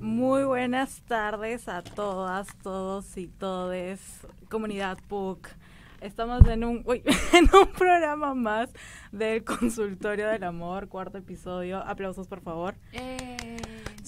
Muy buenas tardes a todas, todos y todes, comunidad PUC. Estamos en un, en un programa más del Consultorio del Amor, cuarto episodio. Aplausos, por favor. Eh,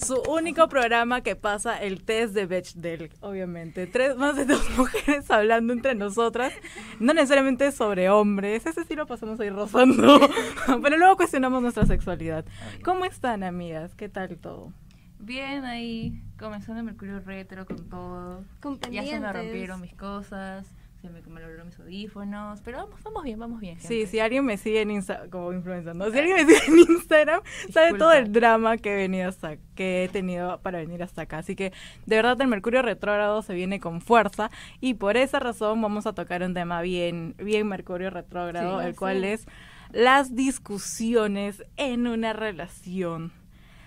Su único programa que pasa el test de Bechdel, obviamente. Tres más de dos mujeres hablando entre nosotras, no necesariamente sobre hombres, ese sí lo pasamos ahí rozando, pero luego cuestionamos nuestra sexualidad. ¿Cómo están, amigas? ¿Qué tal todo? Bien ahí, comenzando Mercurio Retro con todo. Con Ya se me rompieron mis cosas, se me malograron mis audífonos, pero vamos, vamos bien, vamos bien. Sí, si alguien me sigue en Instagram, como influencer, ¿no? Si alguien me sigue en Instagram, sabe todo el drama que he, venido hasta, que he tenido para venir hasta acá. Así que, de verdad, el Mercurio retrógrado se viene con fuerza y por esa razón vamos a tocar un tema bien, bien Mercurio retrógrado, Sí, el así cual es las discusiones en una relación.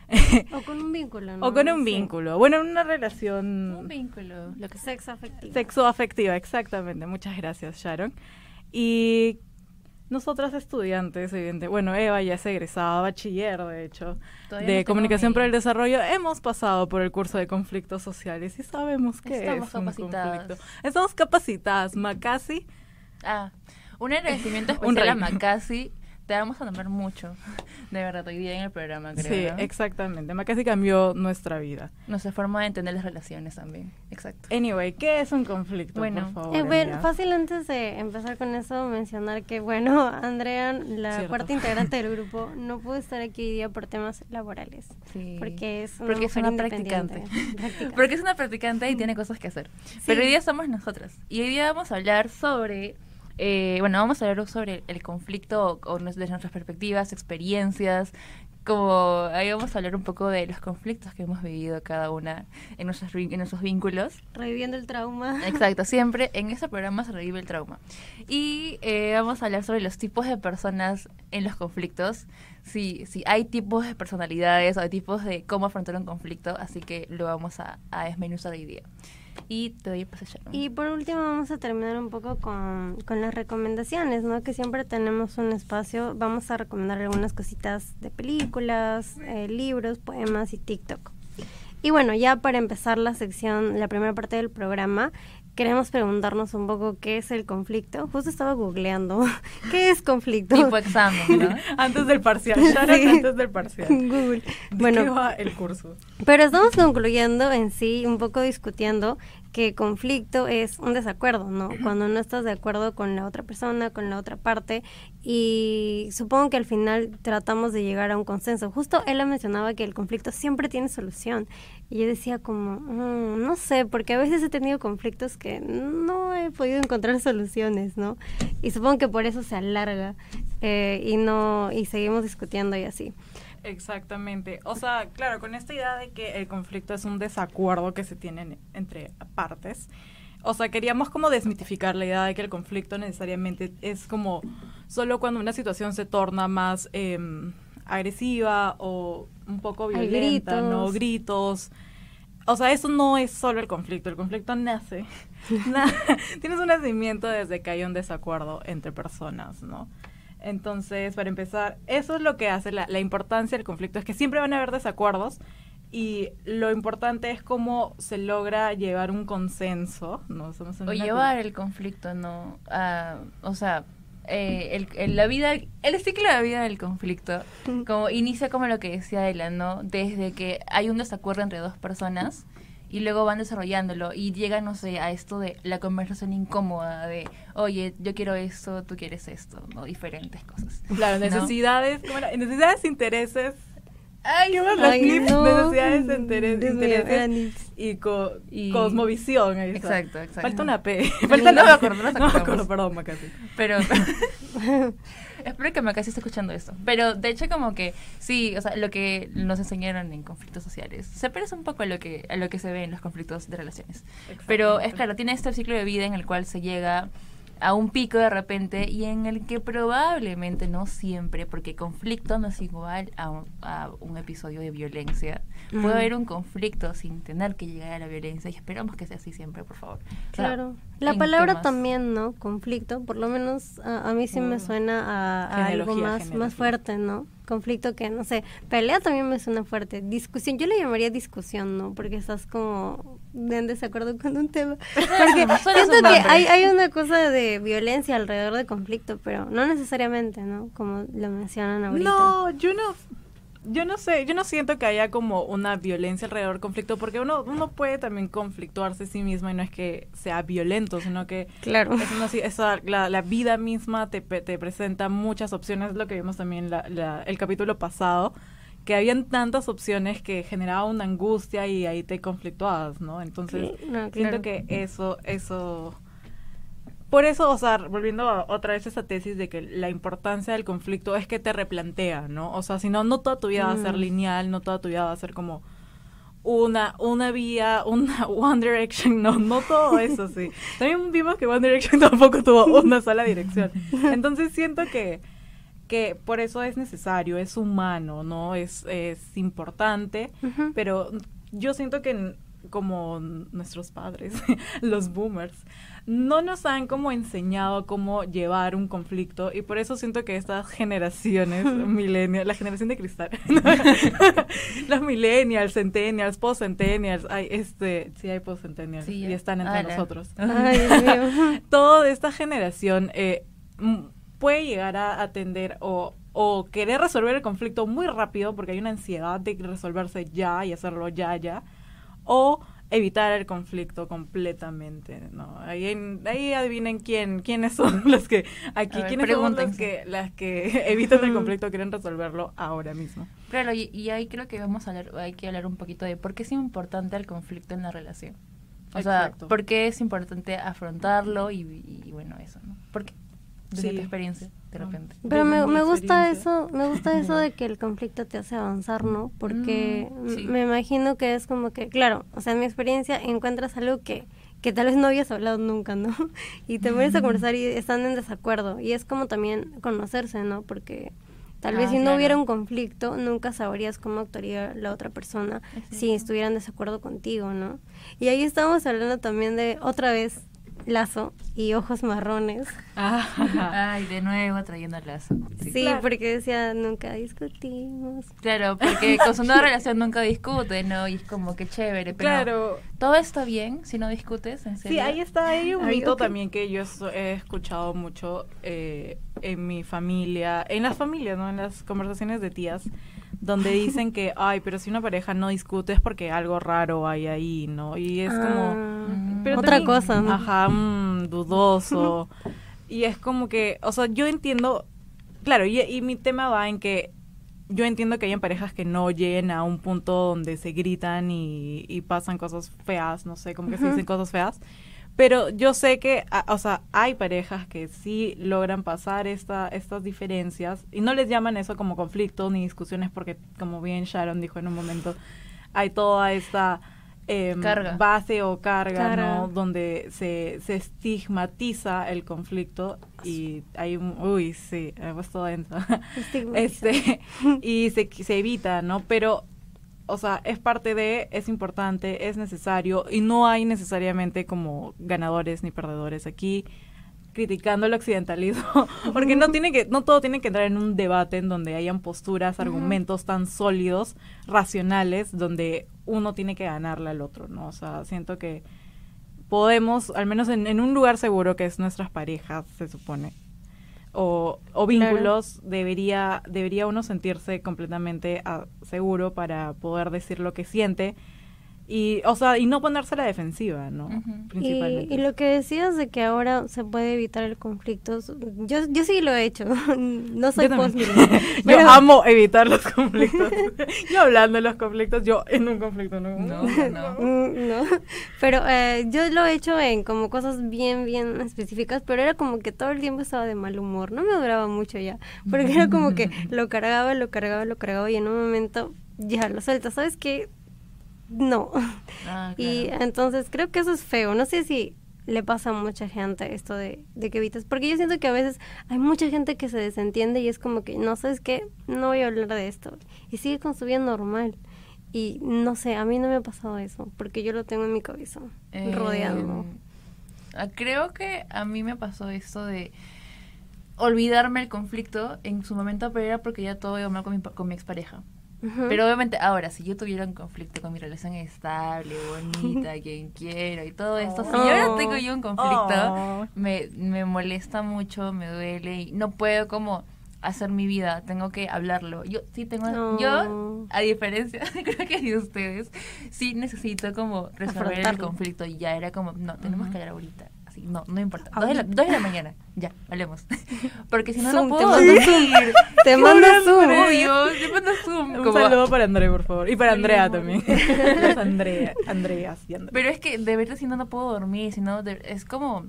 O con un vínculo, ¿no? o con un Sí. vínculo. Bueno, en una relación Un vínculo, lo que. Sexo afectivo. Sexoafectiva, exactamente. Muchas gracias, Sharon. Y nosotras estudiantes, evidente, bueno, Eva ya es egresada, bachiller, de hecho, Todavía de no Comunicación para el Desarrollo, hemos pasado por el curso de conflictos sociales y sabemos que Estamos es un capacitadas. conflicto. Estamos capacitadas, Macasi. Ah, un agradecimiento Un especial a rey. Macasi. Te vamos a nombrar mucho, de verdad, hoy día en el programa, creo. Sí, ¿no? exactamente. Macasi cambió nuestra vida. Nuestra forma de entender las relaciones también, exacto. Anyway, ¿qué es un conflicto, Bueno, por favor? Eh, bueno, fácil antes de empezar con eso mencionar que, bueno, Andrea, la Cierto. cuarta integrante del grupo, no pudo estar aquí hoy día por temas laborales. Sí. Porque es una, Porque es mujer una independiente. practicante. Practicante. Porque es una practicante y tiene cosas que hacer. Pero hoy día somos nosotras. Y hoy día vamos a hablar sobre. Eh, bueno, vamos a hablar sobre el conflicto o nos- de nuestras perspectivas, experiencias. Como ahí vamos a hablar un poco de los conflictos que hemos vivido cada una en nuestros, en nuestros vínculos. Reviviendo el trauma. Exacto, siempre en este programa se revive el trauma. Y eh, vamos a hablar sobre los tipos de personas en los conflictos. Si, si hay tipos de personalidades o hay tipos de cómo afrontar un conflicto, así que lo vamos a, a desmenuzar hoy día. Y te doy. Y por último vamos a terminar un poco con, con las recomendaciones, ¿no? Que siempre tenemos un espacio. Vamos a recomendar algunas cositas de películas, eh, libros, poemas y TikTok. Y bueno, ya para empezar la sección, la primera parte del programa, queremos preguntarnos un poco qué es el conflicto. Justo estaba googleando. ¿Qué es conflicto? tipo examen, ¿no? Antes del parcial, Sharon, Sí. antes del parcial. Google. ¿De Bueno, qué va el curso? pero estamos concluyendo en sí, un poco discutiendo que conflicto es un desacuerdo, ¿no? Cuando no estás de acuerdo con la otra persona, con la otra parte, y supongo que al final tratamos de llegar a un consenso. Justo él mencionaba que el conflicto siempre tiene solución, y yo decía como, "Mm, no sé, porque a veces he tenido conflictos que no he podido encontrar soluciones, ¿no? Y supongo que por eso se alarga eh, y no y seguimos discutiendo y así. Exactamente. O sea, claro, con esta idea de que el conflicto es un desacuerdo que se tienen entre partes. O sea, queríamos como desmitificar la idea de que el conflicto necesariamente es como solo cuando una situación se torna más em, agresiva o un poco violenta, ¿no? gritos. O sea, eso no es solo el conflicto. El conflicto nace. na- Tienes un nacimiento desde que hay un desacuerdo entre personas, ¿no? Entonces, para empezar, eso es lo que hace la, la importancia del conflicto, es que siempre van a haber desacuerdos y lo importante es cómo se logra llevar un consenso, ¿no? Somos en O llevar el conflicto, ¿no? O sea, eh, el, el- la vida, el ciclo de vida del conflicto, como inicia como lo que decía Ela, ¿no? Desde que hay un desacuerdo entre dos personas y luego van desarrollándolo y llegan, no sé, a esto de la conversación incómoda de, oye, yo quiero esto, tú quieres esto, ¿no? Diferentes cosas. Claro, ¿no? necesidades, ¿cómo era? Necesidades, intereses. Ay, ¿Qué más? Ay, no. necesidades, interes- Dios mío, intereses y, co- Y- cosmovisión. ahí. Exacto, exacto. Falta una P. No Falta me acuerdo, no No me acuerdo, perdón, Macasi. Pero espero que Macasi esté escuchando esto. Pero de hecho como que sí, o sea, lo que nos enseñaron en conflictos sociales se parece un poco a lo que a lo que se ve en los conflictos de relaciones. Pero es claro, tiene este ciclo de vida en el cual se llega a un pico de repente y en el que probablemente no siempre, porque conflicto no es igual a un, a un episodio de violencia. Puede haber un conflicto sin tener que llegar a la violencia y esperamos que sea así siempre, por favor. O sea, Claro. La palabra temas- también, ¿no? Conflicto, por lo menos a, a mí sí me Mm. suena a, a algo más, genealogía. más fuerte, ¿no? Conflicto que, no sé, pelea también me suena fuerte. Discusión, yo le llamaría discusión, ¿no? Porque estás como en desacuerdo con un tema. Porque siento que hay, hay una cosa de violencia alrededor de conflicto, pero no necesariamente, ¿no? Como lo mencionan ahorita. No, yo no, yo no sé, yo no siento que haya como una violencia alrededor del conflicto, porque uno, uno puede también conflictuarse a sí mismo y no es que sea violento, sino que Claro. es una, esa- la, la vida misma te, pe- te presenta muchas opciones, es lo que vimos también la, la- el capítulo pasado, que habían tantas opciones que generaba una angustia y ahí te conflictuabas, ¿no? Entonces, Sí, no, siento que eso, eso por eso, o sea, volviendo a otra vez a esa tesis de que la importancia del conflicto es que te replantea, ¿no? O sea, si no, no toda tu vida va a ser Mm. lineal, no toda tu vida va a ser como una, una vía, una One Direction, no, no todo eso, sí. También vimos que One Direction tampoco tuvo una sola dirección. Entonces siento que, que por eso es necesario, es humano, ¿no? Es, es importante, pero yo siento que como nuestros padres, los boomers, no nos han como enseñado cómo llevar un conflicto y por eso siento que estas generaciones, millennials, la generación de cristal, los millennials, centennials, post-centennials, hay este, sí hay post-centennials Sí, y están entre nosotros. Ay, Dios. Toda esta generación eh, puede llegar a atender o, o querer resolver el conflicto muy rápido porque hay una ansiedad de resolverse ya y hacerlo ya, ya, o evitar el conflicto completamente, ¿no? Ahí, ahí adivinen quién, quiénes son los que aquí, ver, quiénes son que, las que evitan el conflicto, quieren resolverlo ahora mismo. Claro, y, y ahí creo que vamos a hablar, hay que hablar un poquito de por qué es importante el conflicto en la relación. O sea, por qué es importante afrontarlo y, y bueno, eso, ¿no? Porque desde Sí. tu experiencia, de repente. Pero me, me gusta eso, me gusta eso de que el conflicto te hace avanzar, ¿no? Porque Mm, sí. me imagino que es como que, claro, o sea, en mi experiencia encuentras algo que, que tal vez no habías hablado nunca, ¿no? Y te pones a conversar y están en desacuerdo. Y es como también conocerse, ¿no? Porque tal vez Ah, si no hubiera un conflicto, nunca sabrías cómo actuaría la otra persona si estuviera en desacuerdo contigo, ¿no? Y ahí estamos hablando también de, otra vez, lazo y ojos marrones. Ay, de nuevo trayendo el lazo. Sí, Claro. porque decía, nunca discutimos. Claro, porque con su nueva relación nunca discute, ¿no? Y es como que chévere, pero Claro, todo está bien si no discutes, en serio. Sí, ahí está, hay un mito también que yo he escuchado mucho eh, en mi familia, en las familias, ¿no? En las conversaciones de tías, donde dicen que, ay, pero si una pareja no discute es porque algo raro hay ahí, ¿no? Y es como... Ah, pero otra también- cosa, ¿no? Ajá, mm, dudoso. y es como que, o sea, yo entiendo, claro, y, y mi tema va en que yo entiendo que hayan parejas que no lleguen a un punto donde se gritan y, y pasan cosas feas, no sé, como que se dicen cosas feas. Pero yo sé que, a- o sea, hay parejas que sí logran pasar esta, estas diferencias y no les llaman eso como conflicto ni discusiones porque, como bien Sharon dijo en un momento, hay toda esta Carga. base o carga, Carga. ¿no? Donde se, se estigmatiza el conflicto y hay un, uy, sí, he puesto. Estigmatizar. este, y se, se evita, ¿no? Pero, o sea, es parte de, es importante, es necesario y no hay necesariamente como ganadores ni perdedores aquí criticando el occidentalismo, porque no tiene que, no todo tiene que entrar en un debate en donde hayan posturas, argumentos tan sólidos, racionales, donde uno tiene que ganarle al otro, ¿no? O sea, siento que podemos, al menos en, en un lugar seguro que es nuestras parejas, se supone, o, o vínculos, debería, debería uno sentirse completamente ah, seguro para poder decir lo que siente y, o sea, y no ponerse a la defensiva, ¿no? Ujú. Y, Principalmente. y lo que decías de que ahora se puede evitar el conflicto, yo, yo sí lo he hecho, no soy Yo post Yo pero- amo evitar los conflictos. yo hablando de los conflictos, yo en un conflicto no. No, no. Mm, No, pero eh, yo lo he hecho en como cosas bien, bien específicas, pero era como que todo el tiempo estaba de mal humor, no me duraba mucho ya, porque era como que lo cargaba, lo cargaba, lo cargaba y en un momento ya lo suelta, ¿sabes qué? No. Ah, Y entonces creo que eso es feo, no sé si le pasa a mucha gente esto de, de que evitas. Porque yo siento que a veces hay mucha gente que se desentiende y es como que, no sabes qué, no voy a hablar de esto. Y sigue con su vida normal. Y no sé, a mí no me ha pasado eso, porque yo lo tengo en mi cabeza, Eh, rodeando. ah, Creo que a mí me pasó esto de olvidarme el conflicto en su momento, pero era porque ya todo iba mal con mi, con mi expareja. Pero obviamente ahora, si yo tuviera un conflicto con mi relación estable, bonita, quien quiero y todo esto, si yo ahora Oh. tengo yo un conflicto, Oh. me, me molesta mucho, me duele y no puedo como hacer mi vida, tengo que hablarlo. Yo sí tengo, No. yo, a diferencia, creo que de ustedes, sí necesito como resolver el conflicto y ya era como, no, tenemos que hablar ahorita. Así, no, no importa. Dos de, la, dos de la mañana, ya, hablemos. Porque si no, Zoom, no te puedo mando dormir. Te mando Zoom. Obvio, te mando Zoom. Un como- saludo para André, por favor. Y para Andrea también. Andrea, Andreas y Andrea. Pero es que de verdad si no, no puedo dormir, si no, de- es como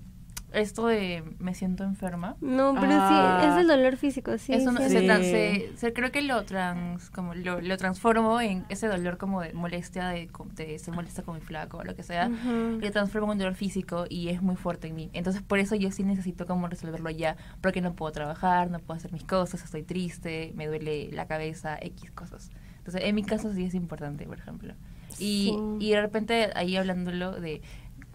esto de me siento enferma. No, pero Ah. sí, es el dolor físico, sí. es un- sí. se se- se- creo que lo trans como lo, lo transformo en ese dolor como de molestia de, de se molesta con mi flaco o lo que sea Ujú. lo transformo en un dolor físico y es muy fuerte en mí entonces por eso yo sí necesito como resolverlo ya porque no puedo trabajar no puedo hacer mis cosas estoy triste me duele la cabeza x cosas entonces en mi caso sí es importante por ejemplo y, Sí. y de repente ahí hablándolo de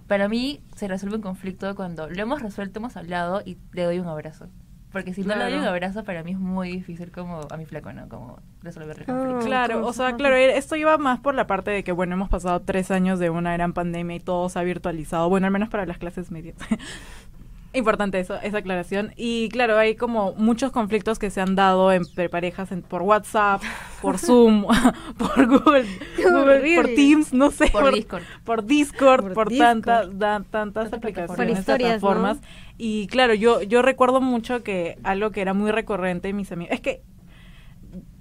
para mí se resuelve un conflicto cuando lo hemos resuelto hemos hablado y le doy un abrazo porque si no le doy Claro. un abrazo para mí es muy difícil como a mi flaco no como resolver el conflicto Claro, ¿cómo o se sea, claro, esto iba más por la parte de que, bueno, hemos pasado tres años de una gran pandemia y todo se ha virtualizado, bueno, al menos para las clases medias. Importante eso, esa aclaración. Y claro, hay como muchos conflictos que se han dado entre parejas en- por WhatsApp, por Zoom, por Google, por. Teams, no sé. por Discord por Discord, Por por, Discord. tantas, da- tantas aplicaciones. Por historias, ¿no? plataformas. Y claro, yo, yo recuerdo mucho que algo que era muy recurrente en mis amigos, es que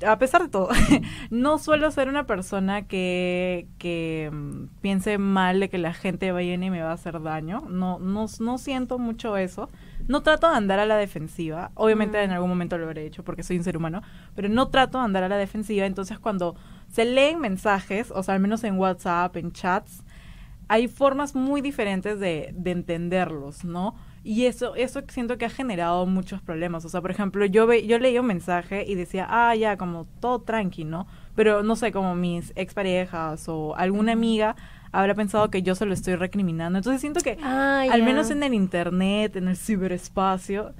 a pesar de todo, no suelo ser una persona que, que mm, piense mal de que la gente viene y me va a hacer daño. No, no, no siento mucho eso. No trato de andar a la defensiva. Obviamente Mm. en algún momento lo habré hecho porque soy un ser humano, pero no trato de andar a la defensiva. Entonces cuando se leen mensajes, o sea, al menos en WhatsApp, en chats, hay formas muy diferentes de, de entenderlos, ¿no? Y eso, eso siento que ha generado muchos problemas. O sea, por ejemplo, yo ve, yo leía un mensaje y decía, ah, ya, como todo tranqui, ¿no? Pero no sé, como mis exparejas o alguna amiga habrá pensado que yo se lo estoy recriminando. Entonces siento que, Ah, al menos en el internet, en el ciberespacio,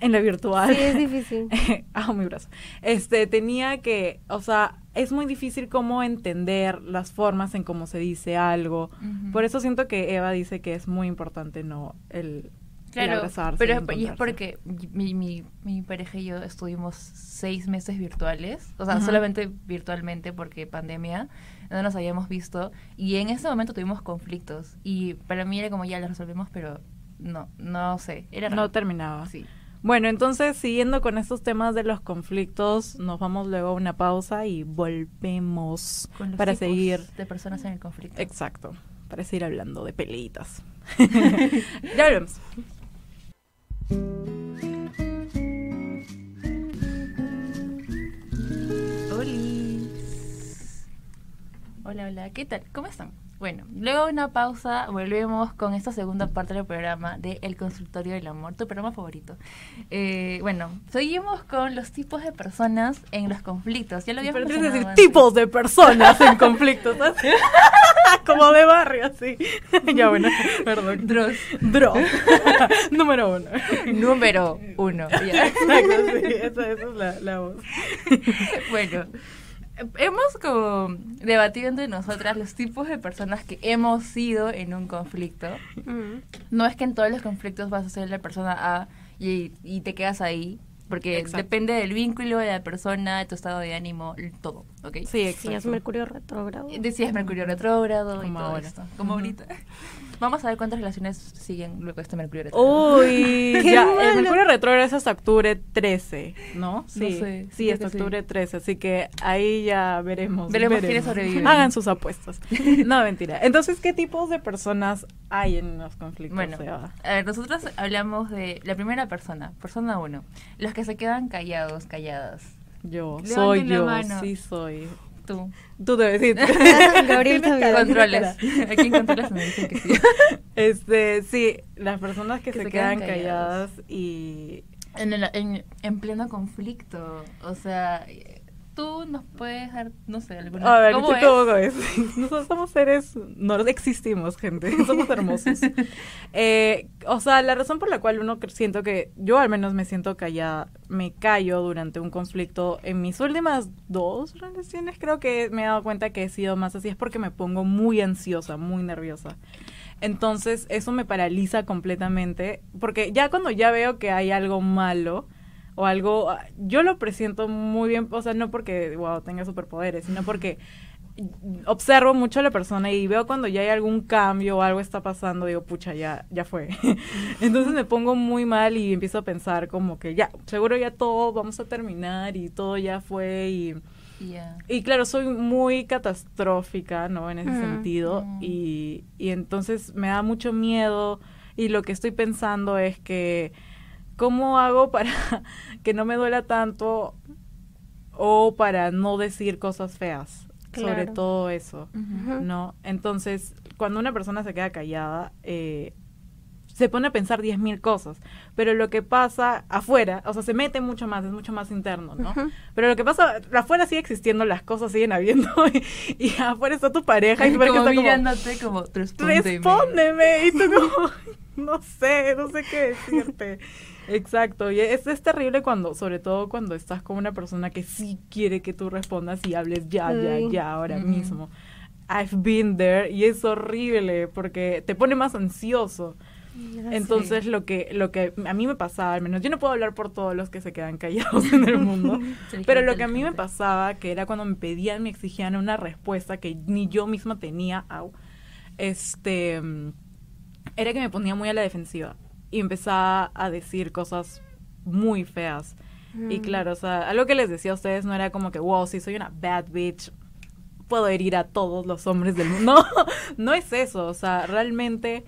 en la virtual. Sí, es difícil. ah, mi brazo. Este, tenía que, o sea, es muy difícil cómo entender las formas en cómo se dice algo. Por eso siento que Eva dice que es muy importante, ¿no? El Claro, abrazarse. pero y es porque mi, mi, mi pareja y yo estuvimos seis meses virtuales, o sea, Ajá. solamente virtualmente porque pandemia, no nos habíamos visto, y en ese momento tuvimos conflictos, y para mí era como ya los resolvimos, pero no, no sé, era No terminaba. Sí. Bueno, entonces, siguiendo con estos temas de los conflictos, nos vamos luego a una pausa y volvemos Con los para seguir. de personas en el conflicto. Exacto, para seguir hablando de peleitas. ya volvemos. Hola, hola, ¿qué tal? ¿Cómo están? Bueno, luego de una pausa volvemos con esta segunda parte del programa de El Consultorio del Amor, tu programa favorito. Eh, bueno, seguimos con los tipos de personas en los conflictos. Ya lo habíamos Pero decir antes. tipos de personas en conflictos. Como de barrio, así. ya bueno, perdón. Dross. Drop. Número uno. Número uno. Ya. Exacto, sí, esa, esa es la, la voz. bueno, hemos como debatido entre nosotras los tipos de personas que hemos sido en un conflicto. Mm. No es que en todos los conflictos vas a ser la persona A y, y te quedas ahí, porque Exacto. depende del vínculo de la persona, de tu estado de ánimo, todo, ¿ok? Sí, Sí, exacto. es Mercurio retrógrado. Decías Mercurio retrógrado y Como todo ahora. esto, como ahorita. Vamos a ver cuántas relaciones siguen luego de este Mercurio retrógrado. Uy, Qué ya, malo. el Mercurio retrógrado es hasta octubre 13, ¿no? Sí, sé, sí, hasta que sí. octubre 13, así que ahí ya veremos. Veremos quiénes sobreviven. Hagan sus apuestas. No, mentira. Entonces, ¿qué tipos de personas hay en los conflictos? Bueno, Eva? a ver, nosotros hablamos de la primera persona, persona uno, los que se quedan callados, calladas. Yo, Levanten soy la yo, mano. sí soy. Tú. Tú debes decir. Gabriel también. Controles. ¿A quién controlas? Me dicen que sí. Este, sí, las personas que, Que se, se quedan quedan calladas callados. y En, el- en, en pleno conflicto. O sea, tú nos puedes dar, no sé, alguna. A ver, ¿Cómo ¿tú es? cómo ves? Nosotros somos seres, no existimos, gente, somos hermosos. Eh, o sea, la razón por la cual uno siento que, yo al menos me siento callada, me callo durante un conflicto, en mis últimas dos relaciones creo que me he dado cuenta que he sido más así, es porque me pongo muy ansiosa, muy nerviosa. Entonces, eso me paraliza completamente, porque ya cuando ya veo que hay algo malo, o algo, ah, yo lo presiento muy bien, o sea, no porque, wow, tenga superpoderes, sino porque observo mucho a la persona y veo cuando ya hay algún cambio o algo está pasando, digo, pucha, ya, ya fue. Entonces me pongo muy mal y empiezo a pensar como que ya, seguro ya todo, vamos a terminar y todo ya fue y... Ya. Y claro, soy muy catastrófica, ¿no? En ese Mm. sentido. Mm. Y, y entonces me da mucho miedo. Y lo que estoy pensando es que, ¿cómo hago para que no me duela tanto o para no decir cosas feas? Sobre todo eso, Ujú. ¿no? Entonces, cuando una persona se queda callada, eh, se pone a pensar 10.000 cosas. Pero lo que pasa afuera, o sea, se mete mucho más, es mucho más interno, ¿no? Ujú. Pero lo que pasa, afuera sigue existiendo, las cosas siguen habiendo y, y afuera está tu pareja y tu pareja como está como, mirándote como, respóndeme. respóndeme y tú como, no sé, no sé qué decirte. Exacto, y es, es terrible cuando, sobre todo cuando estás con una persona que sí quiere que tú respondas y hables ya, ya, ya, ahora mismo. I've been there y es horrible porque te pone más ansioso. Entonces lo que lo que a mí me pasaba, al menos yo no puedo hablar por todos los que se quedan callados en el mundo, pero lo que a mí me pasaba, que era cuando me pedían, me exigían una respuesta que ni yo misma tenía, au, este, era que me ponía muy a la defensiva y empezaba a decir cosas muy feas. Y Mm. claro, o sea, algo que les decía a ustedes no era como que, wow, si soy una bad bitch, puedo herir a todos los hombres del mundo. No, no es eso, o sea, realmente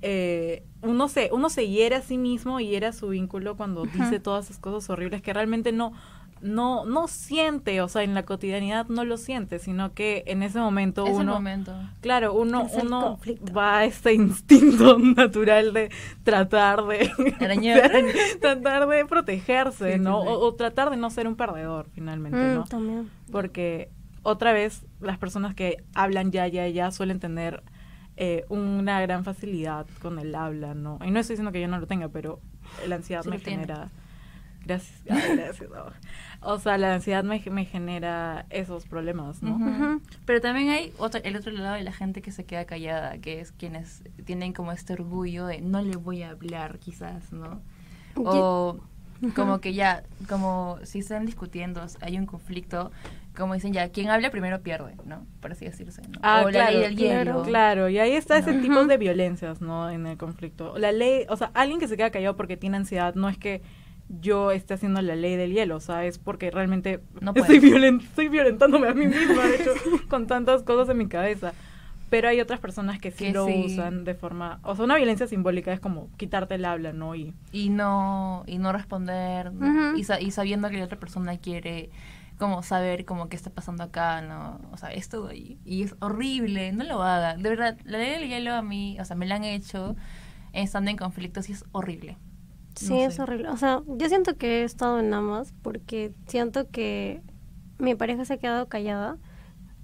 eh, uno se uno se hiere a sí mismo y hiere a su vínculo cuando dice todas esas cosas horribles que realmente no no no siente, o sea, en la cotidianidad no lo siente, sino que en ese momento Es uno momento. Claro, uno, uno va a este instinto natural de tratar de Arañar. tratar de protegerse, Sí, ¿no? sí. O, o tratar de no ser un perdedor finalmente, Mm, ¿no? también. Porque otra vez las personas que hablan ya, ya, ya suelen tener eh, una gran facilidad con el habla, ¿no? Y no estoy diciendo que yo no lo tenga, pero la ansiedad Sí me genera... Gracias, ay, gracias. no. O sea, la ansiedad me, me genera esos problemas, ¿no? Pero también hay otro, el otro lado de la gente que se queda callada, que es quienes tienen como este orgullo de no le voy a hablar, quizás, ¿no? O como que ya, como si están discutiendo, hay un conflicto, como dicen ya, quien habla primero pierde, ¿no? Por así decirse, ¿no? Ah, o claro, la ley del claro, hielo. Claro, y ahí está ese tipo de violencias, ¿no? En el conflicto. La ley, o sea, alguien que se queda callado porque tiene ansiedad no es que yo esté haciendo la ley del hielo, o sea, es porque realmente No estoy, puedes. violen- estoy violentándome a mí misma, de hecho, con tantas cosas en mi cabeza. Pero hay otras personas que sí Que lo sí. usan de forma, o sea, una violencia simbólica es como quitarte el habla, ¿no? Y y no y no responder ¿no? Ujú. y, sa- y sabiendo que la otra persona quiere como saber como qué está pasando acá no o sea esto y, y es horrible no lo hagan de verdad la ley del hielo a mí o sea me la han hecho estando en conflictos y es horrible Sí, No es horrible. O sea, yo siento que he estado en ambas porque siento que mi pareja se ha quedado callada.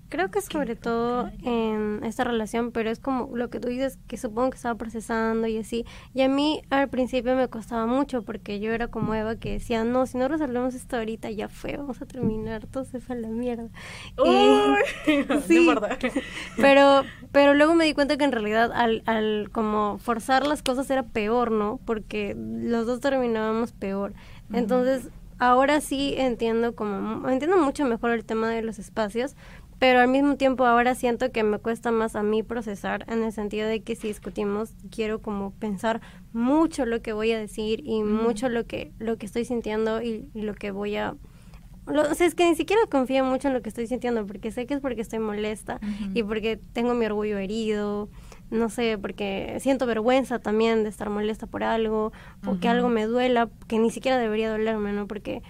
Creo que sobre todo en esta relación, pero es como lo que tú dices, que supongo que estaba procesando y así. Y a mí al principio me costaba mucho porque yo era como Eva que decía, no, si no resolvemos esto ahorita ya fue, vamos a terminar, todo se fue a la mierda. Y-. Sí. Pero, pero luego me di cuenta que en realidad al, al como forzar las cosas era peor, ¿no? Porque los dos terminábamos peor. Entonces, ahora sí entiendo como, entiendo mucho mejor el tema de los espacios, pero al mismo tiempo ahora siento que me cuesta más a mí procesar en el sentido de que si discutimos quiero como pensar mucho lo que voy a decir y mucho lo que lo que estoy sintiendo y, y lo que voy a lo- o sea, es que ni siquiera confío mucho en lo que estoy sintiendo porque sé que es porque estoy molesta y porque tengo mi orgullo herido, no sé, porque siento vergüenza también de estar molesta por algo o que algo me duela, que ni siquiera debería dolerme, ¿no? Porque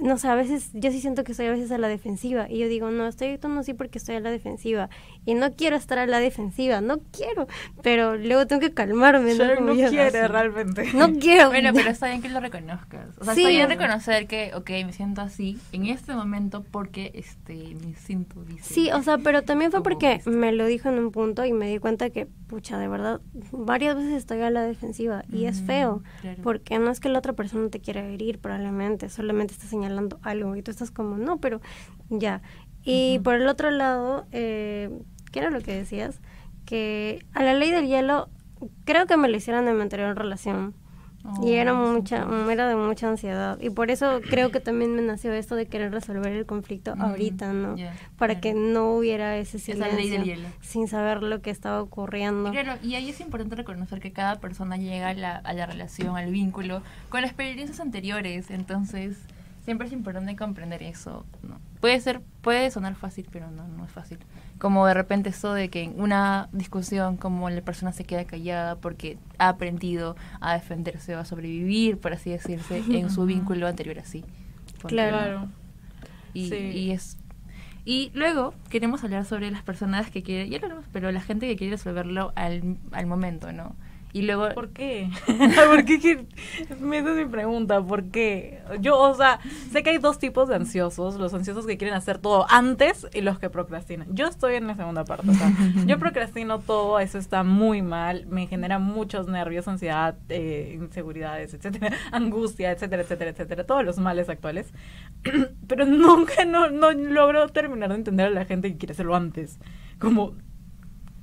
no sé, a veces yo sí siento que estoy a veces a la defensiva y yo digo, no, estoy actuando así porque estoy a la defensiva y no quiero estar a la defensiva, no quiero, pero luego tengo que calmarme. No yo, quiere realmente. No quiero. Bueno, pero está bien que lo reconozcas. O sea, Sí. está bien reconocer que, ok, me siento así en este momento porque este mi instinto dice. Sí, o sea, pero también fue porque me lo dijo en un punto y me di cuenta que, pucha, de verdad, varias veces estoy a la defensiva y es Mm, feo, claro. porque no es que la otra persona te quiera herir, probablemente, solamente está señalando algo y tú estás como, no, pero ya. Y por el otro lado, eh, ¿qué era lo que decías? Que a la ley del hielo, creo que me lo hicieron en mi anterior relación. Y era Oh, mucha, era de mucha ansiedad. Y por eso creo que también me nació esto de querer resolver el conflicto ahorita, ¿no? ya, Para que no hubiera ese silencio. ley del hielo. Sin saber lo que estaba ocurriendo. Claro, y ahí es importante reconocer que cada persona llega a la, a la relación, al vínculo, con experiencias anteriores. Entonces, siempre es importante comprender eso. ¿no? Puede ser, puede sonar fácil, pero no, no es fácil. Como de repente eso de que en una discusión, como la persona se queda callada porque ha aprendido a defenderse o a sobrevivir, por así decirse, en su vínculo anterior así. Claro. ¿no? Claro. Y, Sí. y es y luego queremos hablar sobre las personas que quieren, ya lo hablamos, pero la gente que quiere resolverlo al, al momento, ¿no? Y luego ¿Por qué? ¿Por qué? Me es mi pregunta, ¿por qué? Yo, o sea, sé que hay dos tipos de ansiosos, los ansiosos que quieren hacer todo antes y los que procrastinan. Yo estoy en la segunda parte, o sea, yo procrastino todo, eso está muy mal, me genera muchos nervios, ansiedad, eh, inseguridades, etcétera, angustia, etcétera, etcétera, etcétera, todos los males actuales. Pero nunca no, no logro terminar de entender a la gente que quiere hacerlo antes. Como,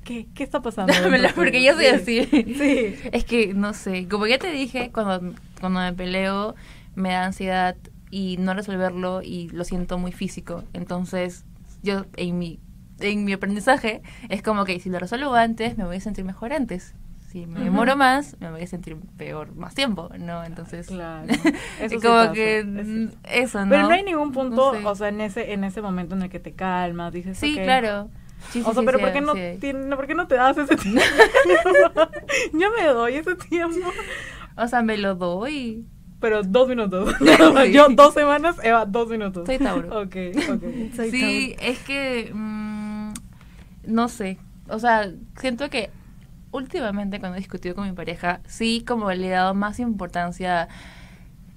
¿qué, qué está pasando? Porque yo soy Sí. así. Sí. Es que, no sé, como ya te dije, cuando, cuando me peleo me da ansiedad y no resolverlo y lo siento muy físico. Entonces, yo en mi, en mi aprendizaje es como que si lo resuelvo antes, me voy a sentir mejor antes. Si me demoro más, me voy a sentir peor más tiempo, ¿no? Entonces, Claro. Eso sí como que eso ¿no? Pero no hay ningún punto, No sé. o sea, en ese en ese momento en el que te calmas, dices, Sí, claro. Sí, o sea, sí, pero sí, ¿por qué no, sí. tien- no, ¿por qué no te das ese tiempo? Yo me doy ese tiempo. O sea, me lo doy. Pero dos minutos. Sí. Yo dos semanas, Eva, dos minutos. Soy Tauro. Ok, ok. Soy sí, es que mm, no sé, o sea, siento que últimamente cuando he discutido con mi pareja, sí como le he dado más importancia a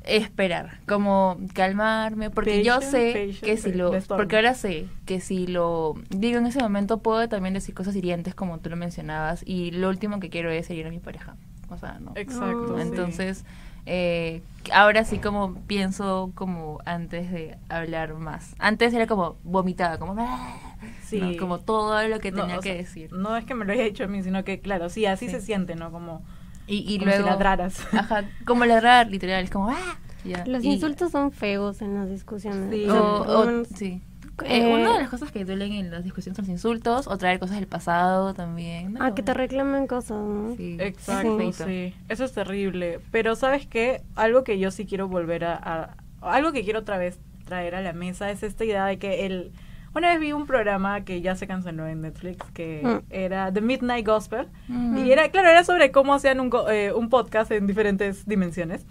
esperar, como calmarme, porque yo sé que si lo, porque ahora sé que si lo digo en ese momento puedo también decir cosas hirientes como tú lo mencionabas y lo último que quiero es herir a mi pareja, o sea, no. Exacto. Sí. Entonces, eh, ahora sí como pienso como antes de hablar más. Antes era como vomitada, como, "Ah", Sí. ¿no? como todo lo que tenía que sea, decir. No es que me lo haya dicho a mí, sino que, claro, sí, así Sí. se siente, ¿no? Como, Y, y como luego... si ladraras. Ajá, como ladrar, literal, es como, ¡ah! Ya, Los y- insultos son feos en las discusiones. Sí. O O, o- sí. Eh, Eh, una de las cosas que duelen en las discusiones son los insultos, o traer cosas del pasado también. ¿no? Ah, que te reclamen cosas, ¿no? Sí, Exacto, sí. sí. Eso es terrible. Pero ¿sabes qué? Algo que yo sí quiero volver a, a- Algo que quiero otra vez traer a la mesa es esta idea de que el... Una vez vi un programa que ya se canceló en Netflix que Mm. era The Midnight Gospel. Mm. Y era, claro, era sobre cómo hacían un, eh, un podcast en diferentes dimensiones.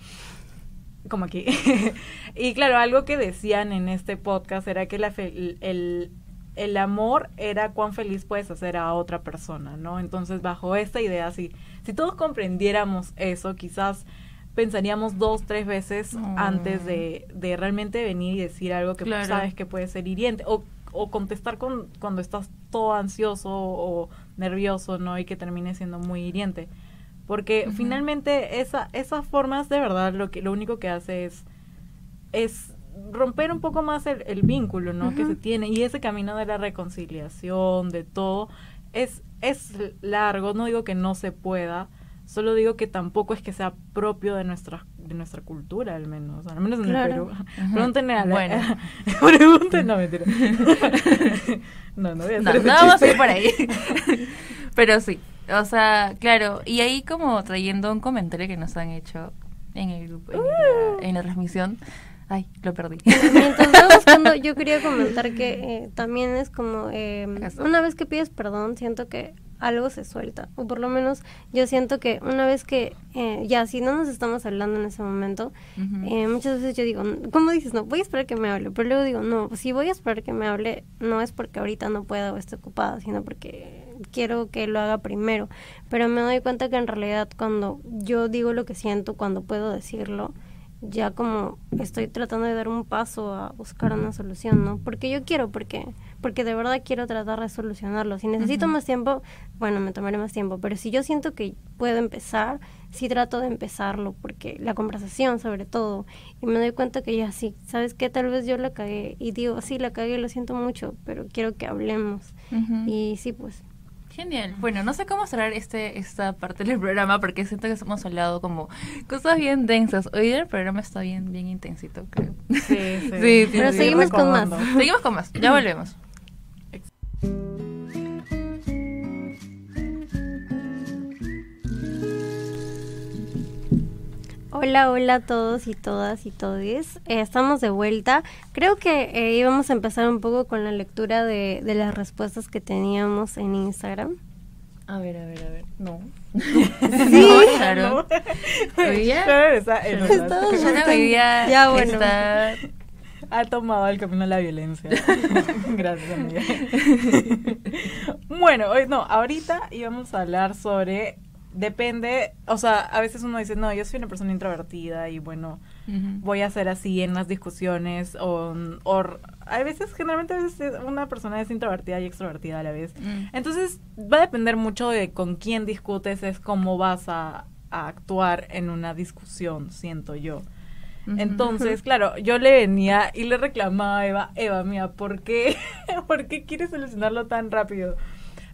Como aquí. y claro, algo que decían en este podcast era que la fe- el, el amor era cuán feliz puedes hacer a otra persona, ¿no? Entonces, bajo esta idea, si, si todos comprendiéramos eso, quizás pensaríamos dos, tres veces Oh. antes de, de realmente venir y decir algo que Claro. sabes que puede ser hiriente. O, o contestar con, cuando estás todo ansioso o nervioso, ¿no? Y que termine siendo muy hiriente. Porque finalmente esa, esas formas de verdad lo que lo único que hace es, es romper un poco más el, el vínculo, ¿no? Que se tiene. Y ese camino de la reconciliación, de todo, es, es largo. No digo que no se pueda, solo digo que tampoco es que sea propio de nuestra de nuestra cultura al menos al menos en Claro. el Perú pregúntenle a la Bueno. pregunten no mentira no no voy a No, hacer ese no vamos a ir por ahí. Pero sí, o sea, claro, y ahí como trayendo un comentario que nos han hecho en el grupo, en, la, en la transmisión. Ay, lo perdí. Mientras va buscando, yo quería comentar que eh, también es como, eh, una vez que pides perdón, siento que algo se suelta. O por lo menos yo siento que una vez que, eh, ya, si no nos estamos hablando en ese momento, eh, muchas veces yo digo, ¿cómo dices? No, voy a esperar que me hable. Pero luego digo, no, si voy a esperar que me hable, no es porque ahorita no pueda o esté ocupada, sino porque quiero que lo haga primero. Pero me doy cuenta que en realidad cuando yo digo lo que siento, cuando puedo decirlo, ya como estoy tratando de dar un paso a buscar una solución, ¿no? Porque yo quiero, porque porque de verdad quiero tratar de solucionarlo. Si necesito más tiempo, bueno, me tomaré más tiempo, pero si yo siento que puedo empezar, sí trato de empezarlo, porque la conversación sobre todo, y me doy cuenta que ya sí, ¿sabes qué? Tal vez yo la cagué, y digo, sí, la cagué, lo siento mucho, pero quiero que hablemos. Y sí, pues, Genial. Bueno, no sé cómo cerrar este esta parte del programa porque siento que hemos hablado como cosas bien densas. Hoy día el programa está bien bien intensito, creo. Sí, sí. Sí, sí, Pero sí. seguimos con más. Seguimos con más. Ya volvemos. Hola, hola a todos y todas y todes. Eh, estamos de vuelta. Creo que eh, íbamos a empezar un poco con la lectura de, de las respuestas que teníamos en Instagram. A ver, a ver, a ver. No. Sí. no, claro. Hoy día- Sharon está en Ya, bueno. está- Ha tomado el camino a la violencia. Gracias, amiga. bueno, hoy no, ahorita íbamos a hablar sobre. Depende, o sea, a veces uno dice, no, yo soy una persona introvertida y bueno, voy a ser así en las discusiones o, o hay veces, generalmente a veces una persona es introvertida y extrovertida a la vez. Mm. Entonces va a depender mucho de con quién discutes, es cómo vas a, a actuar en una discusión, siento yo. Entonces, claro, yo le venía y le reclamaba a Eva, Eva, mía, ¿por qué, ¿por qué quieres solucionarlo tan rápido?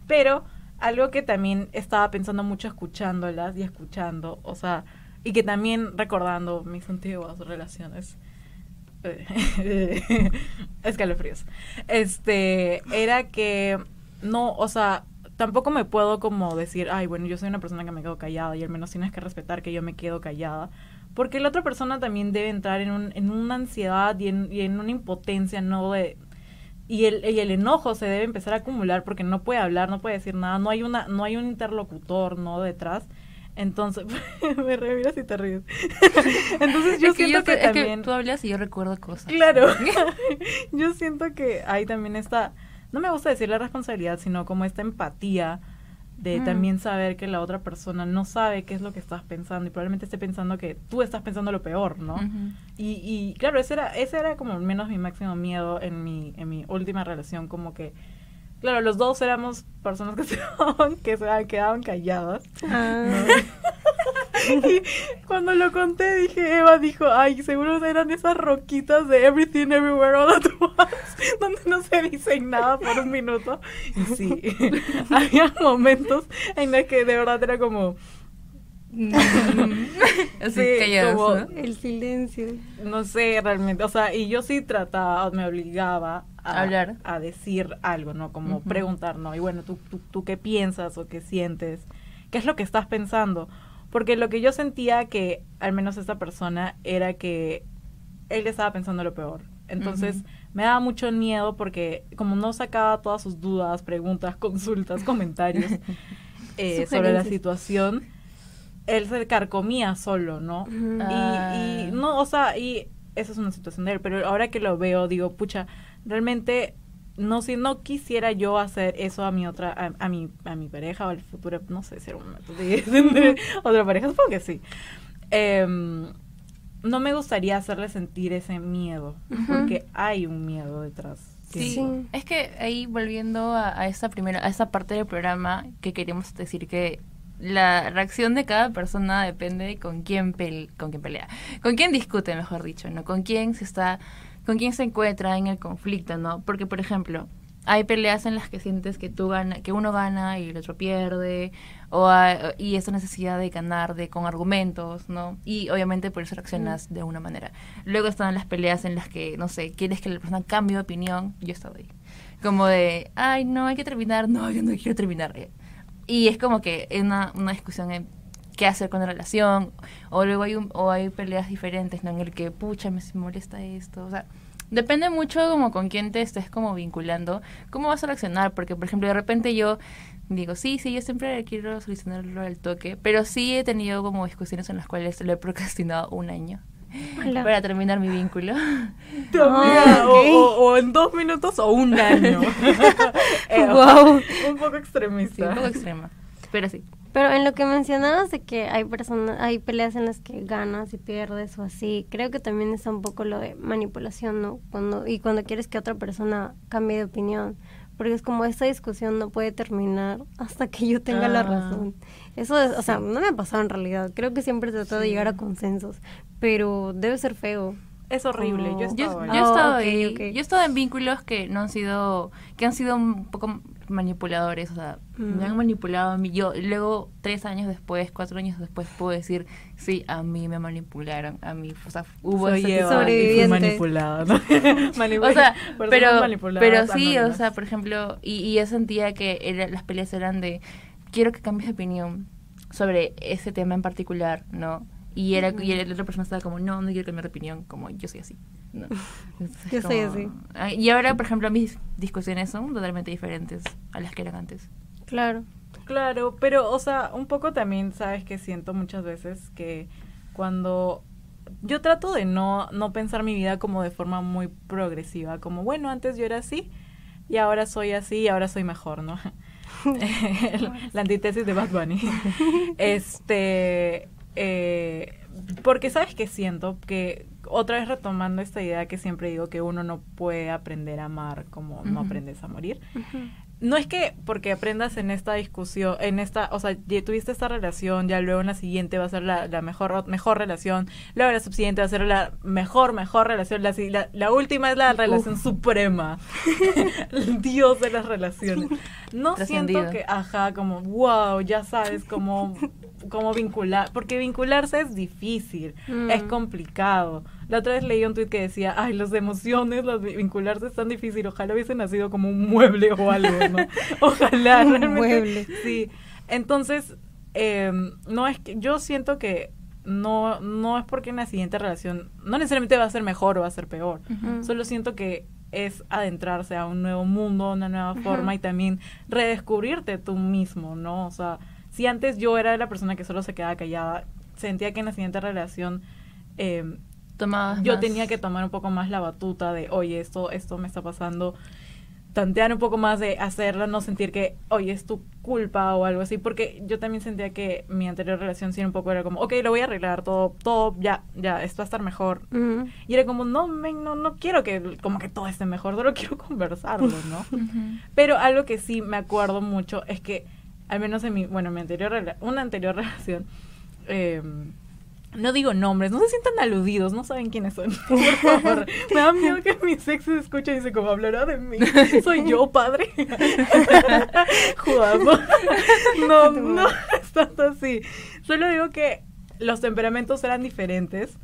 Pero algo que también estaba pensando mucho escuchándolas y escuchando, o sea, y que también recordando mis antiguas relaciones, eh, escalofríos, este, era que no, o sea, tampoco me puedo como decir, ay, bueno, yo soy una persona que me quedo callada y al menos tienes que respetar que yo me quedo callada. Porque la otra persona también debe entrar en, un, en una ansiedad y en, y en una impotencia, ¿no? De, y el, y el enojo se debe empezar a acumular porque no puede hablar, no puede decir nada, no hay una, no hay un interlocutor, ¿no? Detrás. Entonces, me reviras y te ríes. Entonces yo Es que siento yo que, es también... tú hablas y yo recuerdo cosas. Claro. Yo siento que ahí también está, no me gusta decir la responsabilidad, sino como esta empatía de Mm. también saber que la otra persona no sabe qué es lo que estás pensando y probablemente esté pensando que tú estás pensando lo peor, ¿no? Y, y claro, ese era, ese era como menos mi máximo miedo en mi, en mi última relación, como que, claro, los dos éramos personas que se quedaban, que se quedaban calladas. Ah, Y cuando lo conté dije, Eva dijo, ay, seguro eran esas roquitas de Everything Everywhere All at Once, donde no se dice nada por un minuto. Y sí, había momentos en los que de verdad era como, Así Sí, callados, como- ¿no? el silencio. no sé realmente, o sea, y yo sí trataba, me obligaba a Hablar. a decir algo, ¿no? Como Ujú. preguntar, ¿no? Y bueno, ¿tú, tú, tú qué piensas o qué sientes? ¿Qué es lo que estás pensando? Porque lo que yo sentía que, al menos esta persona, era que él estaba pensando lo peor. Entonces, me daba mucho miedo porque como no sacaba todas sus dudas, preguntas, consultas, comentarios eh, sobre la situación, él se carcomía solo, ¿no? Ah. Y, y no, o sea, y esa es una situación de él, pero ahora que lo veo, digo, pucha, realmente no si no quisiera yo hacer eso a mi otra, a, a mi, a mi pareja o al futuro, no sé si era un momento de tener otra pareja, supongo que sí. Em, no me gustaría hacerle sentir ese miedo, porque hay un miedo detrás. Sí, Sí. es que ahí volviendo a, a esta primera, a esta parte del programa que queríamos decir que la reacción de cada persona depende de con quién pel- con quién pelea, con quién discute, mejor dicho, ¿no? Con quién se está, con quién se encuentra en el conflicto, ¿no? Porque por ejemplo, hay peleas en las que sientes que tú gana, que uno gana y el otro pierde, o hay- y esa necesidad de ganar de con argumentos, ¿no? Y obviamente por eso reaccionas de una manera. Luego están las peleas en las que, no sé, quieres que la persona cambie de opinión, yo he estado ahí. Como de, ay, no, hay que terminar, no, yo no quiero terminar. Y es como que es una, una discusión en qué hacer con la relación, o luego hay, un, o hay peleas diferentes, ¿no? En el que, pucha, me, molesta esto, o sea, Depende mucho como con quién te estés como vinculando, cómo vas a reaccionar, porque por ejemplo de repente yo digo, sí, sí, yo siempre quiero solucionarlo al toque, pero sí he tenido como discusiones en las cuales lo he procrastinado un año Hola. para terminar mi vínculo. Dios Ah, mío, ok. o, o- o en dos minutos o un año. Eh, Wow. Un poco Sí, extremista. un poco extrema, pero sí. Pero en lo que mencionabas de que hay personas, hay peleas en las que ganas y pierdes o así, creo que también está un poco lo de manipulación, ¿no? Cuando y cuando quieres que otra persona cambie de opinión, porque es como esta discusión no puede terminar hasta que yo tenga la Ah. razón. Eso es, o sea, no me ha pasado en realidad. Creo que siempre he tratado de Sí. llegar a consensos, pero debe ser feo. Es horrible. Yo he Como- Yo, estado yo ahí. he estado ok, ahí- ok. yo he estado en vínculos que no han sido, que han sido un poco manipuladores, o sea, me han Mm. manipulado a mí. Yo luego, tres años después, cuatro años después, puedo decir, sí, a mí me manipularon, a mí, o sea, hubo Soy ese Eva fui manipulada. ¿no? O sea, pero, pero sí, o anónimas. sea, por ejemplo, y, y yo sentía que era- las peleas eran de, quiero que cambies de opinión sobre ese tema en particular, ¿no? Y era y la otra persona estaba como, no, no quiero cambiar de opinión, como yo soy así. ¿no? Entonces, Yo soy así. Y ahora, por ejemplo, mis discusiones son totalmente diferentes a las que eran antes. Claro. Claro, pero, o sea, un poco también, sabes que siento muchas veces que cuando yo trato de no, no pensar mi vida como de forma muy progresiva, como, bueno, antes yo era así y ahora soy así y ahora soy mejor, ¿no? La antítesis de Bad Bunny. Este, eh, porque sabes que siento que otra vez retomando esta idea que siempre digo que uno no puede aprender a amar como no aprendes a morir no es que porque aprendas en esta discusión, en esta, o sea, ya tuviste esta relación, ya luego en la siguiente va a ser la, la mejor mejor relación, luego la subsiguiente va a ser la mejor, mejor relación, la, si- la, la última es la relación suprema, el dios de las relaciones. No siento que, ajá, como, wow, ya sabes cómo, cómo vincular, porque vincularse es difícil, Mm. es complicado. La otra vez leí un tweet que decía, ay, las emociones, las vi- vincularse es tan difícil, ojalá hubiese nacido como un mueble o algo, ¿no? Ojalá, Un realmente. mueble. Sí. Entonces, eh, no es que, yo siento que no, no es porque en la siguiente relación, no necesariamente va a ser mejor o va a ser peor, solo siento que es adentrarse a un nuevo mundo, una nueva forma y también redescubrirte tú mismo, ¿no? O sea, si antes yo era la persona que solo se quedaba callada, sentía que en la siguiente relación eh, Tomabas yo más- tenía que tomar un poco más la batuta de, oye, esto, esto me está pasando, tantear un poco más de hacerlo, no sentir que, oye, es tu culpa o algo así, porque yo también sentía que mi anterior relación sí un poco era como, ok, lo voy a arreglar todo, todo, ya, ya, esto va a estar mejor. Y era como, no, men, no, no quiero que, como que todo esté mejor, solo quiero conversarlo, ¿no? Pero algo que sí me acuerdo mucho es que, al menos en mi, bueno, mi anterior, una anterior relación, eh, no digo nombres, no se sientan aludidos, no saben quiénes son. Por favor, me da miedo que mi ex se escuche y dice, como hablará de mí? ¿Soy yo, padre? Jugando. No, no es tanto así. Solo digo que los temperamentos eran diferentes.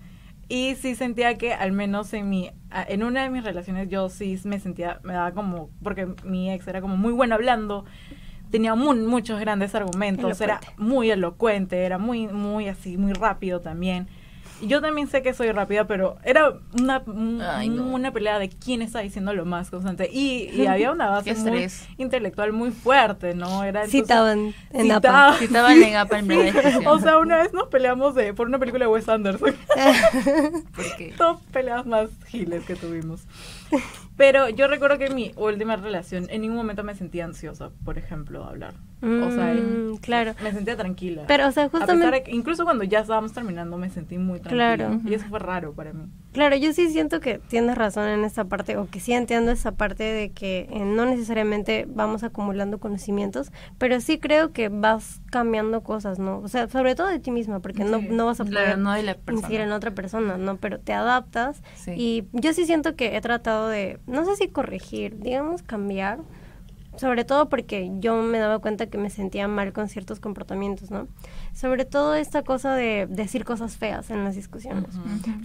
Y sí sentía que al menos en mi en una de mis relaciones yo sí me sentía me daba como porque mi ex era como muy bueno hablando tenía mu- muchos grandes argumentos era muy elocuente era muy muy así muy rápido también. Yo también sé que soy rápida pero era una un- Ay, no. una pelea de quién está diciendo lo más constante. Y, y había una base Qué muy intelectual muy fuerte no era entonces- Citaban en APA. citaba- Sí, estaban en APA en o sea una vez nos peleamos de por una película de Wes Anderson. Porque dos peleas más giles que tuvimos. Pero yo recuerdo que en mi última relación en ningún momento me sentía ansiosa, por ejemplo, de hablar. o sea, Mm, claro. me sentía tranquila. Pero, o sea, A pesar justamente... de que incluso cuando ya estábamos terminando me sentí muy tranquila. Claro. Y eso fue raro para mí. Claro, yo sí siento que tienes razón en esta parte, o que sí entiendo esa parte de que eh, no necesariamente vamos acumulando conocimientos, pero sí creo que vas cambiando cosas, ¿no? O sea, sobre todo de ti misma, porque no, Sí. no vas a poder no incidir en otra persona, ¿no? Pero te adaptas Sí. y yo sí siento que he tratado de, no sé si corregir, digamos cambiar, sobre todo porque yo me daba cuenta que me sentía mal con ciertos comportamientos, ¿no? Sobre todo esta cosa de decir cosas feas en las discusiones.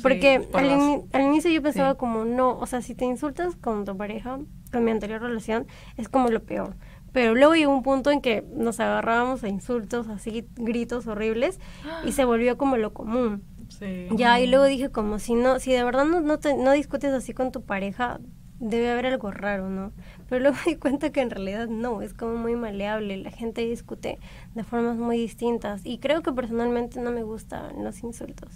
Porque Sí, al, por ini- al inicio yo pensaba Sí. como, no, o sea, si te insultas con tu pareja, con mi anterior relación, es como lo peor. Pero luego llegó un punto en que nos agarrábamos a insultos, así, gritos horribles, y se volvió como lo común. Sí. Ya, y luego dije como si no, si de verdad no, no, te- no discutes así con tu pareja, debe haber algo raro, ¿no? Pero luego me di cuenta que en realidad no, es como muy maleable, la gente discute de formas muy distintas y creo que personalmente no me gustan los insultos.